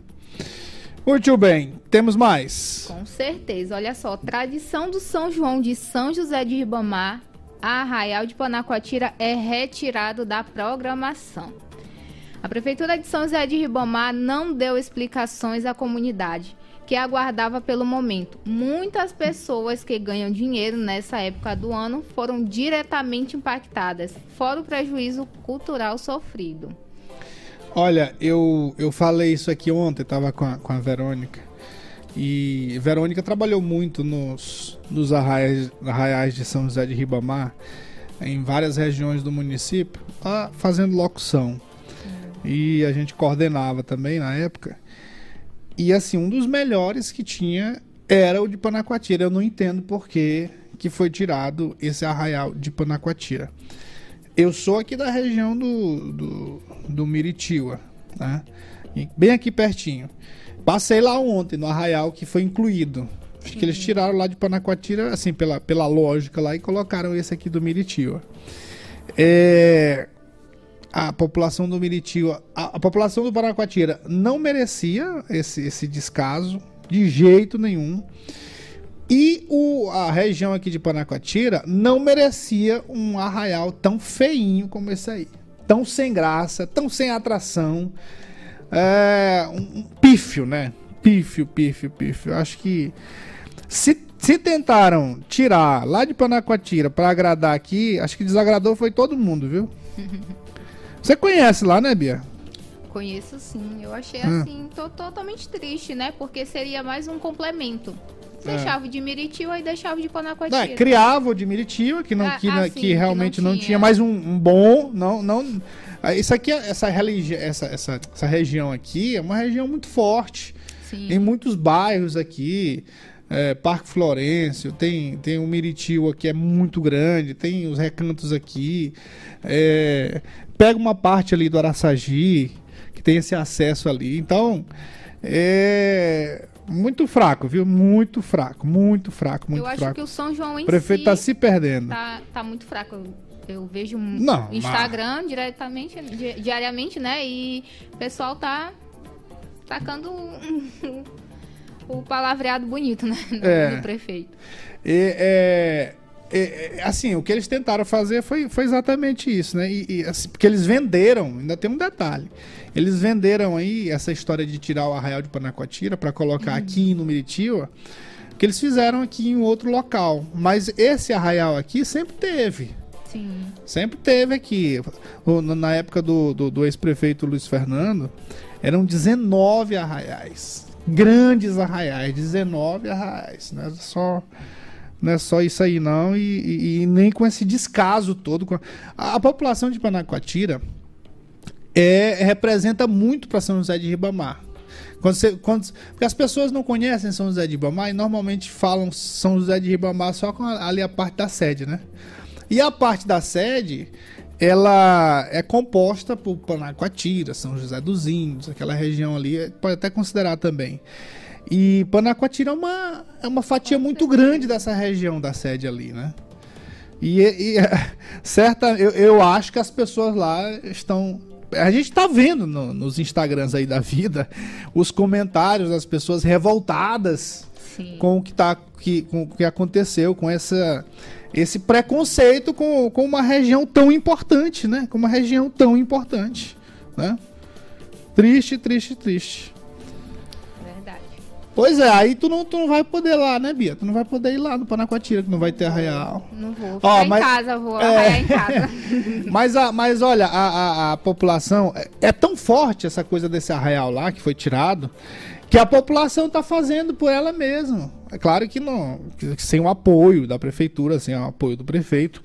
Speaker 3: Muito bem, temos mais.
Speaker 4: Com certeza. Olha só, tradição do São João de São José de Ribamar, Arraial de Panacoatira é retirado da programação. A Prefeitura de São José de Ribamar não deu explicações à comunidade, que aguardava pelo momento. Muitas pessoas que ganham dinheiro nessa época do ano foram diretamente impactadas, fora o prejuízo cultural sofrido.
Speaker 3: Olha, eu, eu falei isso aqui ontem, tava com com a Verônica. E Verônica trabalhou muito nos, nos arraiais, arraiais de São José de Ribamar, em várias regiões do município, ah, fazendo locução. E a gente coordenava também na época. E assim, um dos melhores que tinha era o de Panacoatira. Eu não entendo por que, que foi tirado esse arraial de Panacoatira. Eu sou aqui da região do, do, do Miritiba, né? E Bem aqui pertinho. Passei lá ontem, no arraial, que foi incluído. Acho que eles tiraram lá de Panacoatira, assim, pela, pela lógica lá, e colocaram esse aqui do Miritiba. É, a população do Miritiba, a, a população do Panacoatira não merecia esse, esse descaso, de jeito nenhum. E o, a região aqui de Panacoatira não merecia um arraial tão feinho como esse aí. Tão sem graça, tão sem atração. É, um, pífio, né? Pífio, pífio, pífio. Acho que se, se tentaram tirar lá de Panacoatira para agradar aqui, acho que desagradou foi todo mundo, viu? Você conhece lá, né, Bia?
Speaker 4: Conheço sim. Eu achei
Speaker 3: Hum.
Speaker 4: assim, tô totalmente triste, né? Porque seria mais um complemento.
Speaker 3: É.
Speaker 4: Deixava de Miritiba e deixava de Panacoatira.
Speaker 3: é, criava o de Miritiba, que, não,
Speaker 4: Ah,
Speaker 3: que,
Speaker 4: ah, sim,
Speaker 3: que
Speaker 4: que
Speaker 3: realmente
Speaker 4: não
Speaker 3: não,
Speaker 4: tinha.
Speaker 3: tinha mais um, um bom. Não, não, isso aqui, essa, religi essa, essa, essa região aqui é uma região muito forte.
Speaker 4: Sim.
Speaker 3: Tem muitos bairros aqui. é, Parque Florencio, tem, tem o Miritiba que é muito grande, tem os recantos aqui. é, pega uma parte ali do Araçagi, que tem esse acesso ali. Então, é muito fraco, viu? Muito fraco, muito fraco, muito
Speaker 4: eu acho
Speaker 3: fraco.
Speaker 4: que o São João em
Speaker 3: O prefeito
Speaker 4: si
Speaker 3: tá se perdendo.
Speaker 4: tá, tá muito fraco. Eu, vejo um
Speaker 3: Não,
Speaker 4: Instagram diretamente, di- diariamente, né? E o pessoal tá tacando o palavreado bonito, né? Do,
Speaker 3: É.
Speaker 4: do prefeito.
Speaker 3: E, é, é, é, assim, o que eles tentaram fazer foi, foi exatamente isso, né? E, e, assim, porque eles venderam, ainda tem um detalhe. Eles venderam aí essa história de tirar o arraial de Panacoatira para colocar aqui no Miritiba, que eles fizeram aqui em outro local. Mas esse arraial aqui sempre teve.
Speaker 4: Sim.
Speaker 3: Sempre teve aqui. Na época do, do, do ex-prefeito Luiz Fernando, eram 19 arraiais. Grandes arraiais, 19 arraiais. Não é só, não é só isso aí, não. E, e- e nem com esse descaso todo. A, a população de Panacoatira é, representa muito para São José de Ribamar. Quando você, quando, porque as pessoas não conhecem São José de Ribamar e normalmente falam São José de Ribamar só com a- ali a parte da sede, né? E a parte da sede, ela é composta por Panacoatira, São José dos Índios, aquela região ali, é- pode até considerar também. E Panacoatira é uma, é uma fatia muito grande dessa região da sede ali, né? E, e certa, eu, eu acho que as pessoas lá estão. A gente tá vendo no- nos Instagrams aí da vida os comentários das pessoas revoltadas
Speaker 4: Sim.
Speaker 3: com o que, tá, que, com o que aconteceu, com essa, esse preconceito com, com uma região tão importante, né? Com uma região tão importante, né? Triste, triste, triste.
Speaker 4: Verdade.
Speaker 3: Pois é, aí tu não, tu não vai poder lá, né, Bia? Tu não vai poder ir lá no Panacoatira, que não vai ter arraial.
Speaker 4: Não vou.
Speaker 3: Ó,
Speaker 4: Ficar em
Speaker 3: mas-
Speaker 4: casa, vou
Speaker 3: É.
Speaker 4: em casa.
Speaker 3: Mas, a, mas olha, a, a, a população. é- É tão forte essa coisa desse arraial lá que foi tirado, que a população tá fazendo por ela mesma. É claro que não. sem o apoio da prefeitura, sem o apoio do prefeito.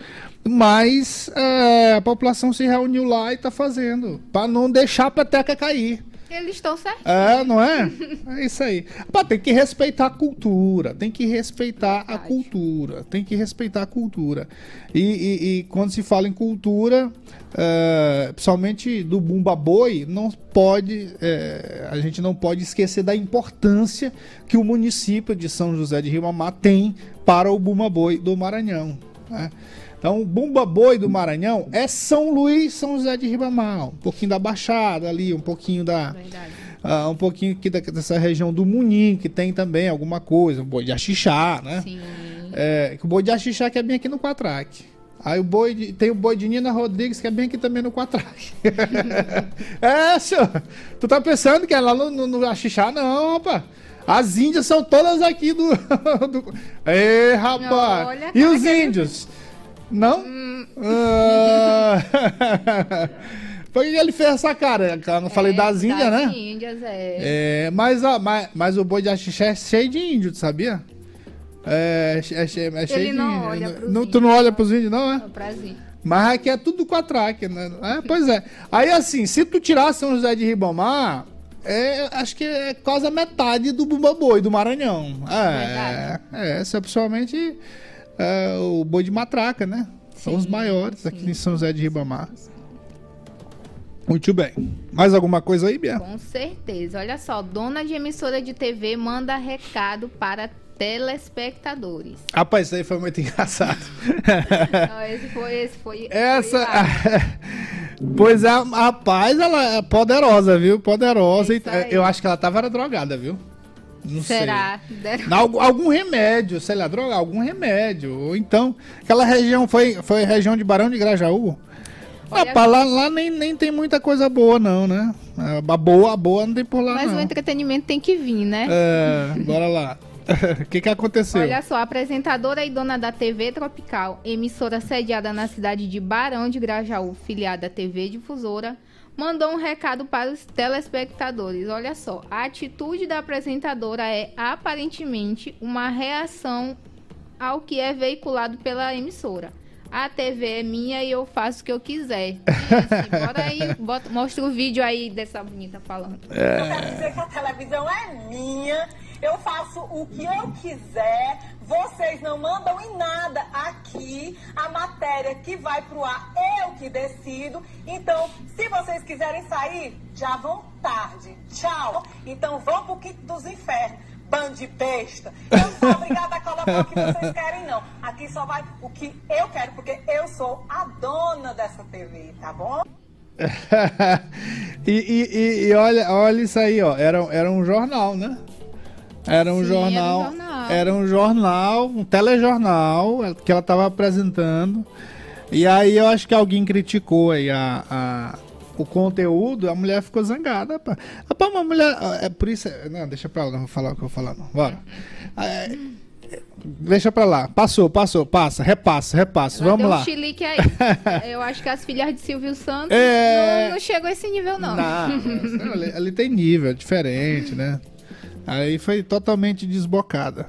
Speaker 3: Mas é, a população se reuniu lá e tá fazendo. Pra não deixar a peteca cair.
Speaker 4: Eles estão certos.
Speaker 3: É, não é? É isso aí. Pá, tem que respeitar a cultura, tem que respeitar a
Speaker 4: Verdade.
Speaker 3: cultura, tem que respeitar a cultura. E, e- e quando se fala em cultura, é, principalmente do Bumba Boi, não pode, é, a gente não pode esquecer da importância que o município de São José de Ribamar tem para o Bumba Boi do Maranhão. né? Então, o Bumba Boi do Maranhão é São Luís, São José de Ribamar, um pouquinho da Baixada ali, um pouquinho da, ah, um pouquinho aqui da- dessa região do Munim, que tem também alguma coisa, o boi de Axixá, né?
Speaker 4: Sim.
Speaker 3: É, o boi de Axixá que é bem aqui no Quatraque. Aí o boi de- tem o boi de Nina Rodrigues, que é bem aqui também no Quatraque. é, senhor. Tu tá pensando que é lá no, no, no Axixá? Não, rapaz. As índias são todas aqui do. do... Ê, rapaz!
Speaker 4: Olha,
Speaker 3: e os
Speaker 4: Hum.
Speaker 3: índios? Não? Ah. Por que ele fez essa cara? Eu não falei
Speaker 4: É,
Speaker 3: das índias, né?
Speaker 4: Das Índias, é.
Speaker 3: É, mas, a- mas, mas o boi de Axixé é cheio de índio, tu sabia? É, é, é cheio é cheio
Speaker 4: Ele
Speaker 3: de
Speaker 4: não
Speaker 3: índio.
Speaker 4: olha pros
Speaker 3: Não- Tu
Speaker 4: índios,
Speaker 3: não olha pros índios, não, é?
Speaker 4: É.
Speaker 3: Mas aqui é tudo quatraque, né? É, pois é. Aí assim, se tu tirar São José de Ribamar, é, acho que é quase a metade do Bumba Boi do Maranhão. É,
Speaker 4: Verdade.
Speaker 3: é é principalmente é, o boi de matraca, né? São os
Speaker 4: Sim,
Speaker 3: maiores aqui
Speaker 4: sim.
Speaker 3: em São José de Ribamar. Muito bem. Mais alguma coisa aí, Bia?
Speaker 4: Com certeza. Olha só, dona de emissora de TV manda recado para telespectadores.
Speaker 3: Rapaz, isso aí foi muito engraçado.
Speaker 4: Não, esse foi, esse foi.
Speaker 3: Essa.
Speaker 4: foi
Speaker 3: pois é, rapaz, ela é poderosa, viu? Poderosa.
Speaker 4: É
Speaker 3: E-. Eu acho que ela tava drogada, viu? Não
Speaker 4: Será?
Speaker 3: Sei. Algum, algum remédio, sei lá, droga, algum remédio. Ou então, aquela região foi, foi região de Barão de Grajaú.
Speaker 4: Olha-
Speaker 3: Rapaz, lá, lá nem, nem tem muita coisa boa, não, né? A boa, a boa não tem por lá,
Speaker 4: Mas
Speaker 3: não.
Speaker 4: o entretenimento tem que vir, né?
Speaker 3: É, bora lá. O que que aconteceu?
Speaker 4: Olha só, apresentadora e dona da TV Tropical, emissora sediada na cidade de Barão de Grajaú, filiada à TV Difusora, mandou um recado para os telespectadores. Olha só, a atitude da apresentadora é aparentemente uma reação ao que é veiculado pela emissora. A TV é minha e eu faço o que eu quiser. Disse, bora aí, bota- mostra o vídeo aí dessa bonita falando.
Speaker 7: Eu quero dizer que a televisão é minha, eu faço o que eu quiser, vocês não mandam em nada aqui. A matéria que vai pro ar, eu que decido. Então, se vocês quiserem sair, já vão tarde. Tchau. Então, vão pro quinto dos infernos. Bando de besta. Eu não sou obrigada a colocar o que vocês querem, não. Aqui só vai o que eu quero, porque eu sou a dona dessa TV, tá bom?
Speaker 3: e, e- e- e olha, olha isso aí, ó. Era, era um jornal, né? Era um
Speaker 4: Sim,
Speaker 3: jornal,
Speaker 4: era um jornal.
Speaker 3: era um jornal, um telejornal que ela estava apresentando. E aí eu acho que alguém criticou aí a, a- o conteúdo, a mulher ficou zangada. Rapaz, Rapaz, uma mulher. É por isso. Não, deixa pra lá, não vou falar o que eu vou falar, não. Bora. É, deixa pra lá. Passou, passou, passa, repassa, repassa.
Speaker 4: Ela
Speaker 3: Vamos lá.
Speaker 4: um chilique aí. Eu acho que as filhas de Silvio Santos
Speaker 3: É.
Speaker 4: não, não chegou a esse nível, não.
Speaker 3: Não, ali, ali tem nível, é diferente, né? Aí foi totalmente desbocada.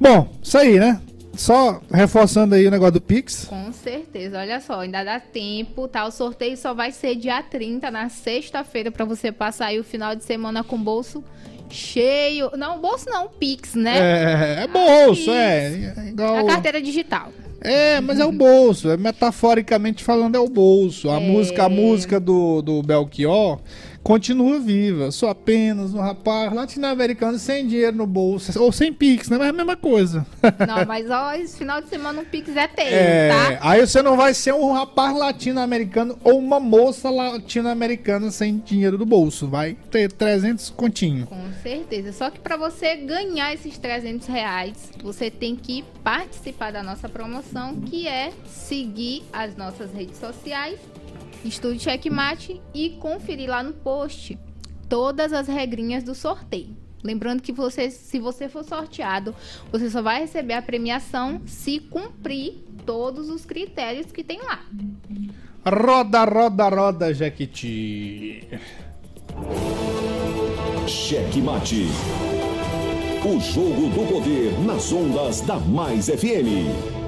Speaker 3: Bom, isso aí, né? Só reforçando aí o negócio do Pix.
Speaker 4: Com certeza, olha só, ainda dá tempo, tá? O sorteio só vai ser dia 30, na sexta-feira, pra você passar aí o final de semana com o bolso cheio. Não, bolso não, Pix, né?
Speaker 3: É, é bolso, é. é igual...
Speaker 4: A carteira digital.
Speaker 3: É, mas é o bolso. É, metaforicamente falando, é o bolso. A
Speaker 4: É.
Speaker 3: música, a música do, do Belchior continua viva. Sou apenas um rapaz latino-americano sem dinheiro no bolso. Ou sem Pix, né? Mas é a mesma coisa.
Speaker 4: Não, mas ó, esse final de semana o Pix é teu,
Speaker 3: É,
Speaker 4: tá?
Speaker 3: aí você não vai ser um rapaz latino-americano ou uma moça latino-americana sem dinheiro do bolso. Vai ter 300 continho.
Speaker 4: Com certeza. Só que para você ganhar esses 300 reais, você tem que participar da nossa promoção, que é seguir as nossas redes sociais, Estúdio Checkmate e conferir lá no post todas as regrinhas do sorteio. Lembrando que você, se você for sorteado, você só vai receber a premiação se cumprir todos os critérios que tem lá.
Speaker 3: Roda, roda, roda, Jequiti.
Speaker 1: Cheque Mate. O jogo do poder nas ondas da Mais FM.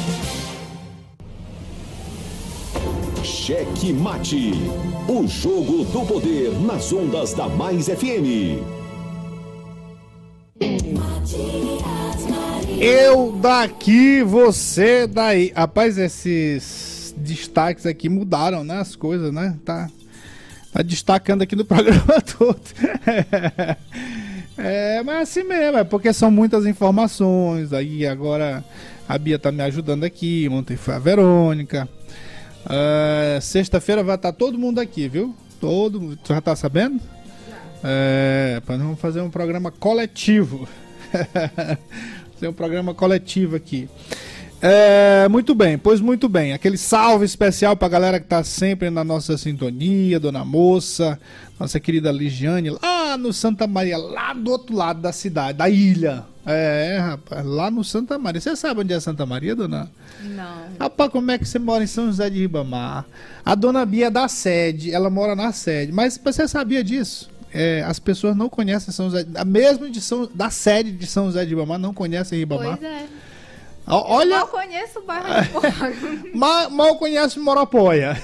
Speaker 1: Cheque Mate. O jogo do poder nas ondas da Mais FM.
Speaker 3: Eu daqui, você daí. Rapaz, esses destaques aqui mudaram, né? As coisas, né? Tá, tá destacando aqui no programa todo. é, mas assim mesmo, é porque são muitas informações. Aí agora a Bia tá me ajudando aqui. Ontem foi a Verônica. É, Sexta-feira vai estar todo mundo aqui, viu? Todo. Tu já tá sabendo? É, nós vamos fazer um programa coletivo. fazer um programa coletivo aqui. É, muito bem, pois muito bem. Aquele salve especial pra galera que tá sempre na nossa sintonia, Dona Moça, nossa querida Ligiane, lá no Santa Maria, lá do outro lado da cidade, da ilha. É, rapaz, lá no Santa Maria. Você sabe onde é Santa Maria, dona?
Speaker 4: Não.
Speaker 3: Rapaz, como é que você mora em São José de Ribamar? A dona Bia é da sede, ela mora na sede. Mas você sabia disso? É, as pessoas não conhecem São José, mesmo de São, da sede de São José de Ribamar, não conhecem Ribamar.
Speaker 4: Pois é.
Speaker 3: Olha,
Speaker 4: Eu conheço o bairro de Porto.
Speaker 3: mal, mal conhece Moropóia.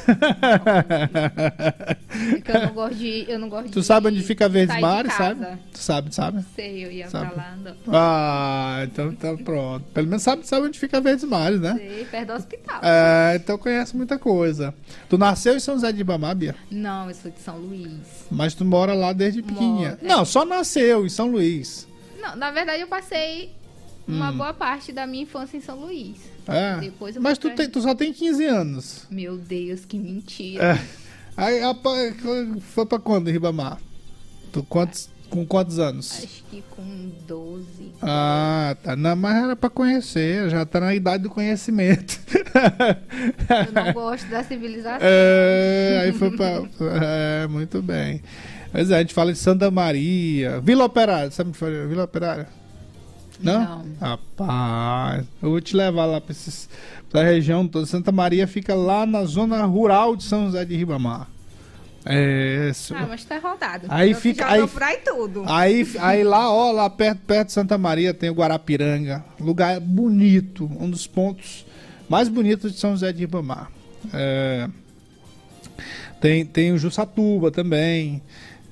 Speaker 4: Porque eu não gosto de. Eu não gosto
Speaker 3: tu
Speaker 4: de
Speaker 3: sabe onde fica
Speaker 4: casa.
Speaker 3: sabe? Tu sabe, sabe?
Speaker 4: Sei, eu ia
Speaker 3: Sabe.
Speaker 4: pra lá.
Speaker 3: Ah, então tá pronto. Pelo menos sabe, sabe onde fica Verdes Mares, né?
Speaker 4: Sei, perto do hospital.
Speaker 3: É, então conhece muita coisa. Tu nasceu em São José de Ribamar, Bia?
Speaker 4: Não, eu sou de São Luís.
Speaker 3: Mas tu mora lá desde pequenininha.
Speaker 4: É.
Speaker 3: Não, só nasceu em São Luís.
Speaker 4: Não, na verdade eu passei uma boa parte da minha infância em São Luís.
Speaker 3: Hum. É.
Speaker 4: Depois
Speaker 3: Mas tu,
Speaker 4: pra-
Speaker 3: tem- tu só tem 15 anos.
Speaker 4: Meu Deus, que mentira.
Speaker 3: É. Aí rapaz, foi pra quando, Ribamar? Tu quantos. Com quantos anos?
Speaker 4: Acho que com 12.
Speaker 3: Ah, tá. Não, mas era pra conhecer, já tá na idade do conhecimento.
Speaker 4: Eu não gosto da civilização.
Speaker 3: É, aí foi pra. É, muito bem. Mas é, a gente fala de Santa Maria. Vila Operária, sabe Vila Operária? Não?
Speaker 4: Não.
Speaker 3: Rapaz, eu vou te levar lá pra, esses, pra região toda. Santa Maria fica lá na zona rural de São José de Ribamar. É, isso.
Speaker 4: Ah, mas tá rodado.
Speaker 3: Aí
Speaker 4: Eu
Speaker 3: fica- aí-
Speaker 4: aí tudo.
Speaker 3: Aí, aí lá, ó, lá perto, perto de Santa Maria tem o Guarapiranga. Lugar bonito, um dos pontos mais bonitos de São José de Ribamar. É, tem, tem o Jussatuba também.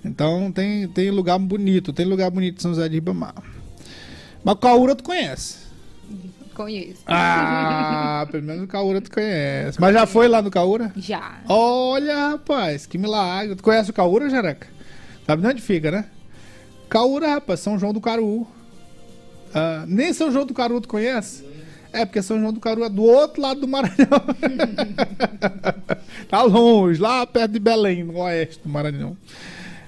Speaker 3: Então tem, tem lugar bonito, tem lugar bonito de São José de Ribamar. Mas o Caúra tu conhece.
Speaker 4: Conheço.
Speaker 3: Ah, pelo menos o Caúra tu conhece. Mas já foi lá no Caúra?
Speaker 4: Já.
Speaker 3: Olha, rapaz, que milagre. Tu conhece o Caúra, Jereca? Sabe de onde fica, né? Caúra, rapaz, São João do Caru. Ah, nem São João do Caru tu conhece? É, porque São João do Caru é do outro lado do Maranhão. tá longe, lá perto de Belém, no oeste do Maranhão.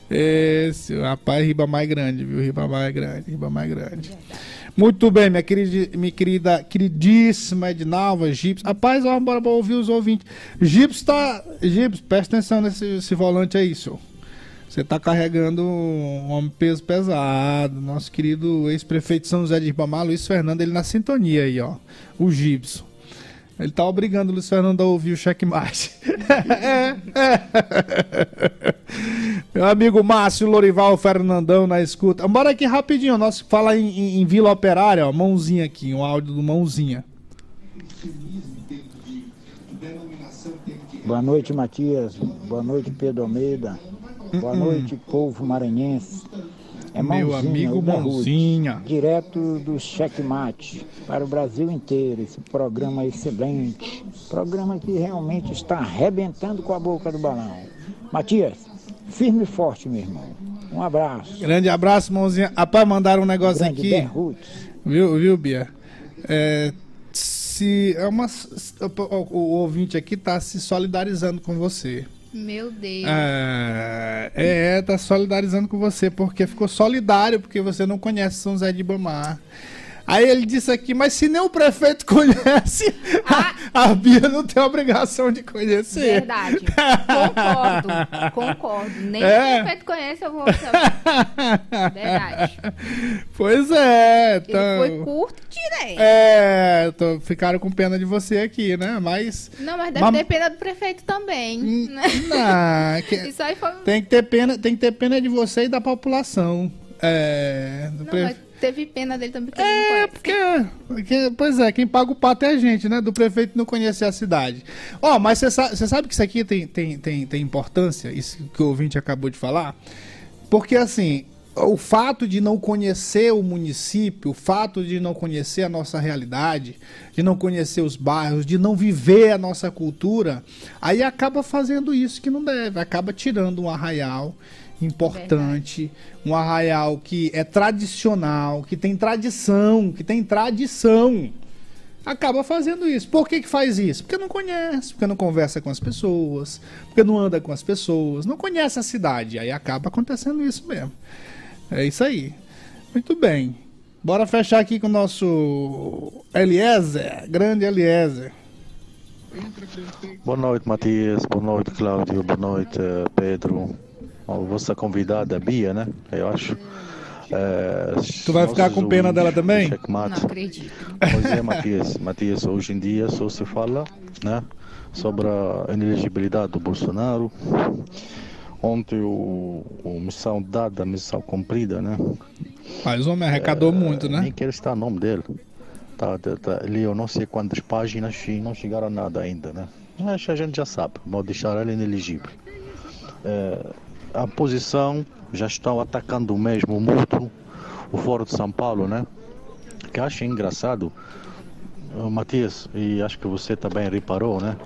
Speaker 3: Esse, rapaz, Ribamar é grande, viu? Ribamar é grande, Ribamar é grande. Muito bem, minha querida, minha querida queridíssima Ednalva, Gips. Rapaz, ó, bora pra ouvir os ouvintes. Gips tá. Gips, presta atenção nesse esse volante aí, senhor. Você tá carregando um homem peso pesado. Nosso querido ex-prefeito São José de Ribamar, Luiz Fernando, ele na sintonia aí, ó. O Gibson. Ele tá obrigando o Luiz Fernando a ouvir o checkmate. é, é. Meu amigo Márcio Lorival Fernandão na escuta. Bora aqui rapidinho, nosso fala em, em- em Vila Operária, ó, mãozinha aqui, um áudio do mãozinha.
Speaker 9: Boa noite, Matias. Boa noite, Pedro Almeida. Boa noite, povo maranhense. É
Speaker 3: Meu
Speaker 9: Mãozinha,
Speaker 3: amigo Mãozinha.
Speaker 9: Direto do Checkmate para o Brasil inteiro. Esse programa excelente. Programa que realmente está arrebentando com a boca do balão. Matias, firme e forte, meu irmão. Um abraço.
Speaker 3: Grande abraço, mãozinha. Rapaz, mandaram um negócio
Speaker 9: Grande
Speaker 3: aqui.
Speaker 9: Derrute.
Speaker 3: Viu, viu, Bia? É, se é uma, o, o ouvinte aqui tá se solidarizando com você.
Speaker 4: Meu Deus.
Speaker 3: É, é, tá solidarizando com você, porque ficou solidário, porque você não conhece São José de Ibamar. Aí ele disse aqui, mas se nem o prefeito conhece, a, a Bia não tem obrigação de conhecer.
Speaker 4: Verdade. Concordo. Concordo. Nem
Speaker 3: É.
Speaker 4: o prefeito conhece, eu vou. Verdade.
Speaker 3: Pois é,
Speaker 4: Ele
Speaker 3: então.
Speaker 4: foi curto e.
Speaker 3: É, tô- ficaram com pena de você aqui, né? Mas.
Speaker 4: Não, mas deve
Speaker 3: Mas-
Speaker 4: ter pena do prefeito também. né?
Speaker 3: Não, que-
Speaker 4: Isso aí foi.
Speaker 3: tem que ter pena, tem que ter pena de você e da população. É,
Speaker 4: Não,
Speaker 3: pre-
Speaker 4: mas teve pena dele também, porque ele
Speaker 3: É,
Speaker 4: conhece.
Speaker 3: porque, porque- Pois é, quem paga o pato é a gente, né? Do prefeito não conhecer a cidade. Ó, mas você sabe, sabe que isso aqui tem, tem, tem, tem importância, isso que o ouvinte acabou de falar? Porque, assim, o fato de não conhecer o município, o fato de não conhecer a nossa realidade, de não conhecer os bairros, de não viver a nossa cultura, aí acaba fazendo isso que não deve, acaba tirando um arraial importante, um arraial que é tradicional, que tem tradição, que tem tradição. Acaba fazendo isso. Por que, que faz isso? Porque não conhece, porque não conversa com as pessoas, porque não anda com as pessoas, não conhece a cidade. Aí acaba acontecendo isso mesmo. É isso aí. Muito bem. Bora fechar aqui com o nosso Eliezer, grande Eliezer.
Speaker 10: Boa noite, Matias. Boa noite, Cláudio. Boa noite, eh, Pedro. A vossa convidada, Bia, né? Eu acho. Eh,
Speaker 3: Tu vai ficar com pena dela também?
Speaker 10: Checkmate.
Speaker 4: Não acredito.
Speaker 10: Pois é, Matias. Matias, hoje em dia só se fala né, sobre a inelegibilidade do Bolsonaro. Ontem o, o missão dada, missão cumprida, né?
Speaker 3: Mas o homem arrecadou muito, né?
Speaker 10: Nem quero estar o nome dele. Tá, tá, tá, leu não sei quantas páginas e não chegaram a nada ainda, né? Mas a gente já sabe, vou deixar ele inelegível. É, a posição já estão atacando mesmo mútuo, o Foro de São Paulo, né? Que acho engraçado, Matias, e acho que você também reparou, né?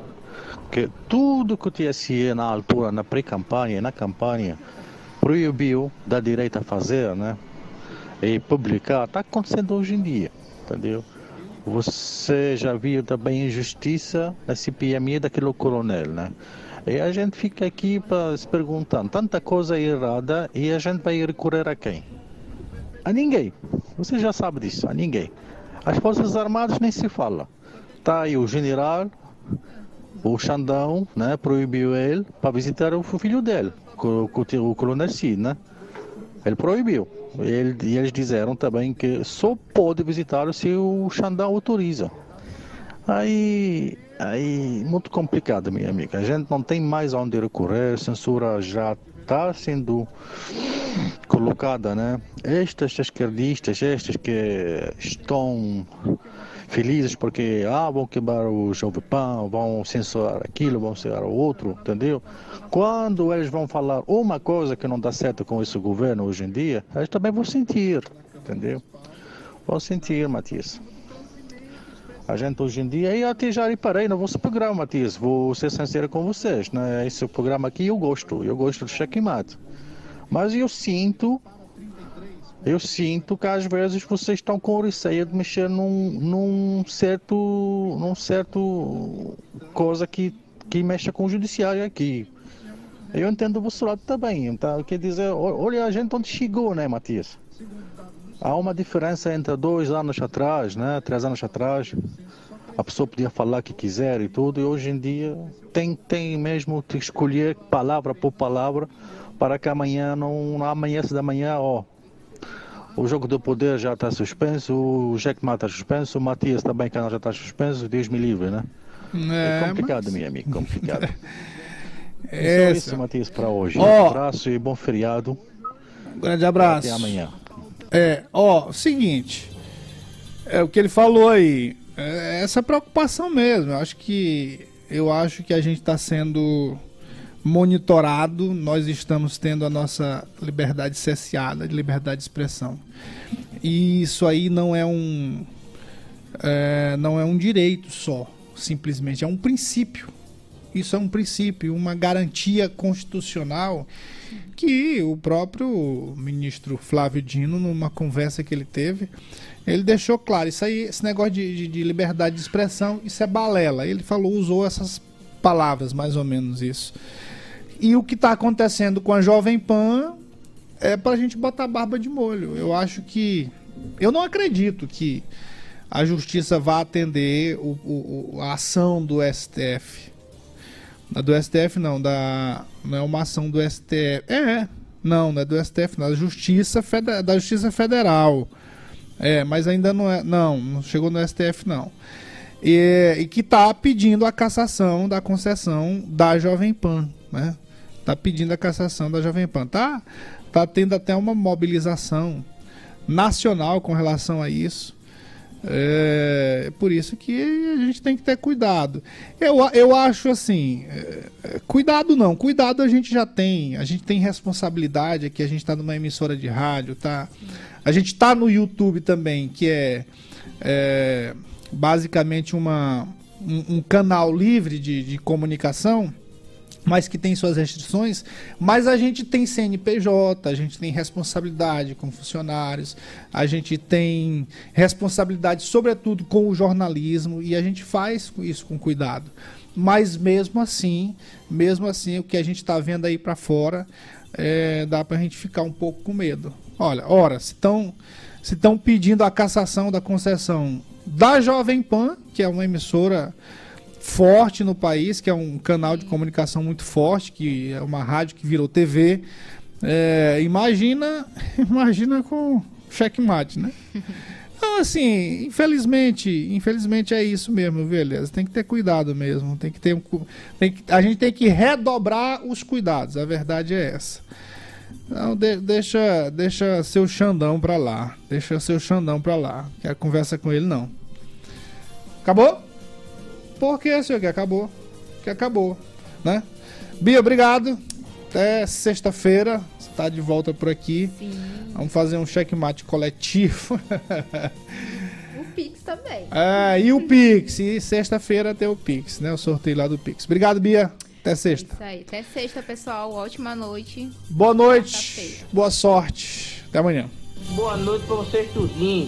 Speaker 10: Que tudo que o TSE na altura, na pré-campanha e na campanha, proibiu da direita fazer, né? E publicar, está acontecendo hoje em dia, entendeu? Você já viu também injustiça na CPMI daquele coronel, né? E a gente fica aqui para se perguntando tanta coisa errada e a gente vai recorrer a quem? A ninguém. Você já sabe disso, a ninguém. As Forças Armadas nem se fala. Tá aí o general, o Xandão, né, proibiu ele para visitar o filho dele, o, coronel Cid, né? Ele proibiu. Ele, e eles disseram também que só pode visitar se o Xandão autoriza. Aí, aí, muito complicado, minha amiga. A gente não tem mais onde recorrer, censura já está sendo colocada, né? Estes esquerdistas, estes que estão felizes porque ah, vão quebrar o Jovem Pan, vão censurar aquilo, vão censurar o outro, entendeu? Quando eles vão falar uma coisa que não dá certo com esse governo hoje em dia, eles também vão sentir, entendeu? Vão sentir, Matias. A gente hoje em dia, e até já reparei no vosso programa, Matias, vou ser sincero com vocês, né? Esse programa aqui eu gosto, eu gosto do checkmate. Mas eu sinto, eu sinto que às vezes vocês estão com receio de mexer num, num certo, num certo coisa que, que mexa com o judiciário aqui. Eu entendo o vosso lado também, então quer dizer, olha a gente onde chegou, né, Matias? Há uma diferença entre dois anos atrás, né? Três anos atrás. A pessoa podia falar o que quiser e tudo, e hoje em dia tem, tem mesmo que escolher palavra por palavra para que amanhã não, não amanheça da manhã, ó. O jogo do poder já está suspenso, o Jack Mata está suspenso, o Matias também que já está suspenso, Deus me livre, né? É, é complicado, mas... meu amigo, complicado. é, isso, Matias, para hoje. Oh. Um abraço e bom feriado.
Speaker 3: Um grande abraço.
Speaker 10: Até amanhã.
Speaker 3: É, ó, seguinte. É o que ele falou aí. É essa preocupação mesmo. Eu acho que eu acho que a gente está sendo monitorado, nós estamos tendo a nossa liberdade cesseada, de liberdade de expressão. E isso aí não é um é, não é um direito só, simplesmente é um princípio. Isso é um princípio, uma garantia constitucional que o próprio ministro Flávio Dino, numa conversa que ele teve, ele deixou claro, isso aí, esse negócio de, de, de liberdade de expressão, isso é balela. Ele falou, usou essas palavras, mais ou menos isso. E o que está acontecendo com a Jovem Pan é para a gente botar a barba de molho. Eu acho que. Eu não acredito que a justiça vá atender o, o, a ação do STF do STF não, da. Não é uma ação do STF. É, não, não é do STF, não, é da Justiça, Feder, da Justiça Federal. É, mas ainda não é. Não, não chegou no STF, não. E, e que está pedindo a cassação da concessão da Jovem Pan, né? Tá pedindo a cassação da Jovem Pan. Tá, tá tendo até uma mobilização nacional com relação a isso. É por isso que a gente tem que ter cuidado. Eu, eu acho assim, é, cuidado não, cuidado a gente já tem, a gente tem responsabilidade aqui, a gente está numa emissora de rádio, tá? A gente está no YouTube também, que é, é basicamente uma, um, um, canal livre de, de comunicação mas que tem suas restrições, mas a gente tem CNPJ, a gente tem responsabilidade com funcionários, a gente tem responsabilidade, sobretudo, com o jornalismo, e a gente faz isso com cuidado. Mas mesmo assim, mesmo assim, o que a gente está vendo aí para fora, é, dá para a gente ficar um pouco com medo. Olha, ora, se estão se estão pedindo a cassação da concessão da Jovem Pan, que é uma emissora forte no país, que é um canal de comunicação muito forte, que é uma rádio que virou TV. É, imagina, imagina com checkmate, né? Então, assim, infelizmente, infelizmente é isso mesmo, beleza. Tem que ter cuidado mesmo. Tem que ter um, tem que, a gente tem que redobrar os cuidados. A verdade é essa. Não, de, deixa, deixa seu Xandão pra lá. Deixa seu Xandão pra lá. Quer conversa com ele não. Acabou? Porque, senhor, que acabou. Que acabou, né? Bia, obrigado. Até sexta-feira. Você tá de volta por aqui. Sim. Vamos fazer um checkmate coletivo.
Speaker 4: o Pix também.
Speaker 3: É, e o Pix. E sexta-feira tem o Pix, né? O sorteio lá do Pix. Obrigado, Bia. Até sexta.
Speaker 4: É isso aí. Até sexta, pessoal. Ótima noite.
Speaker 3: Boa noite. Boa sorte. Até amanhã.
Speaker 11: Boa noite pra vocês tudinho.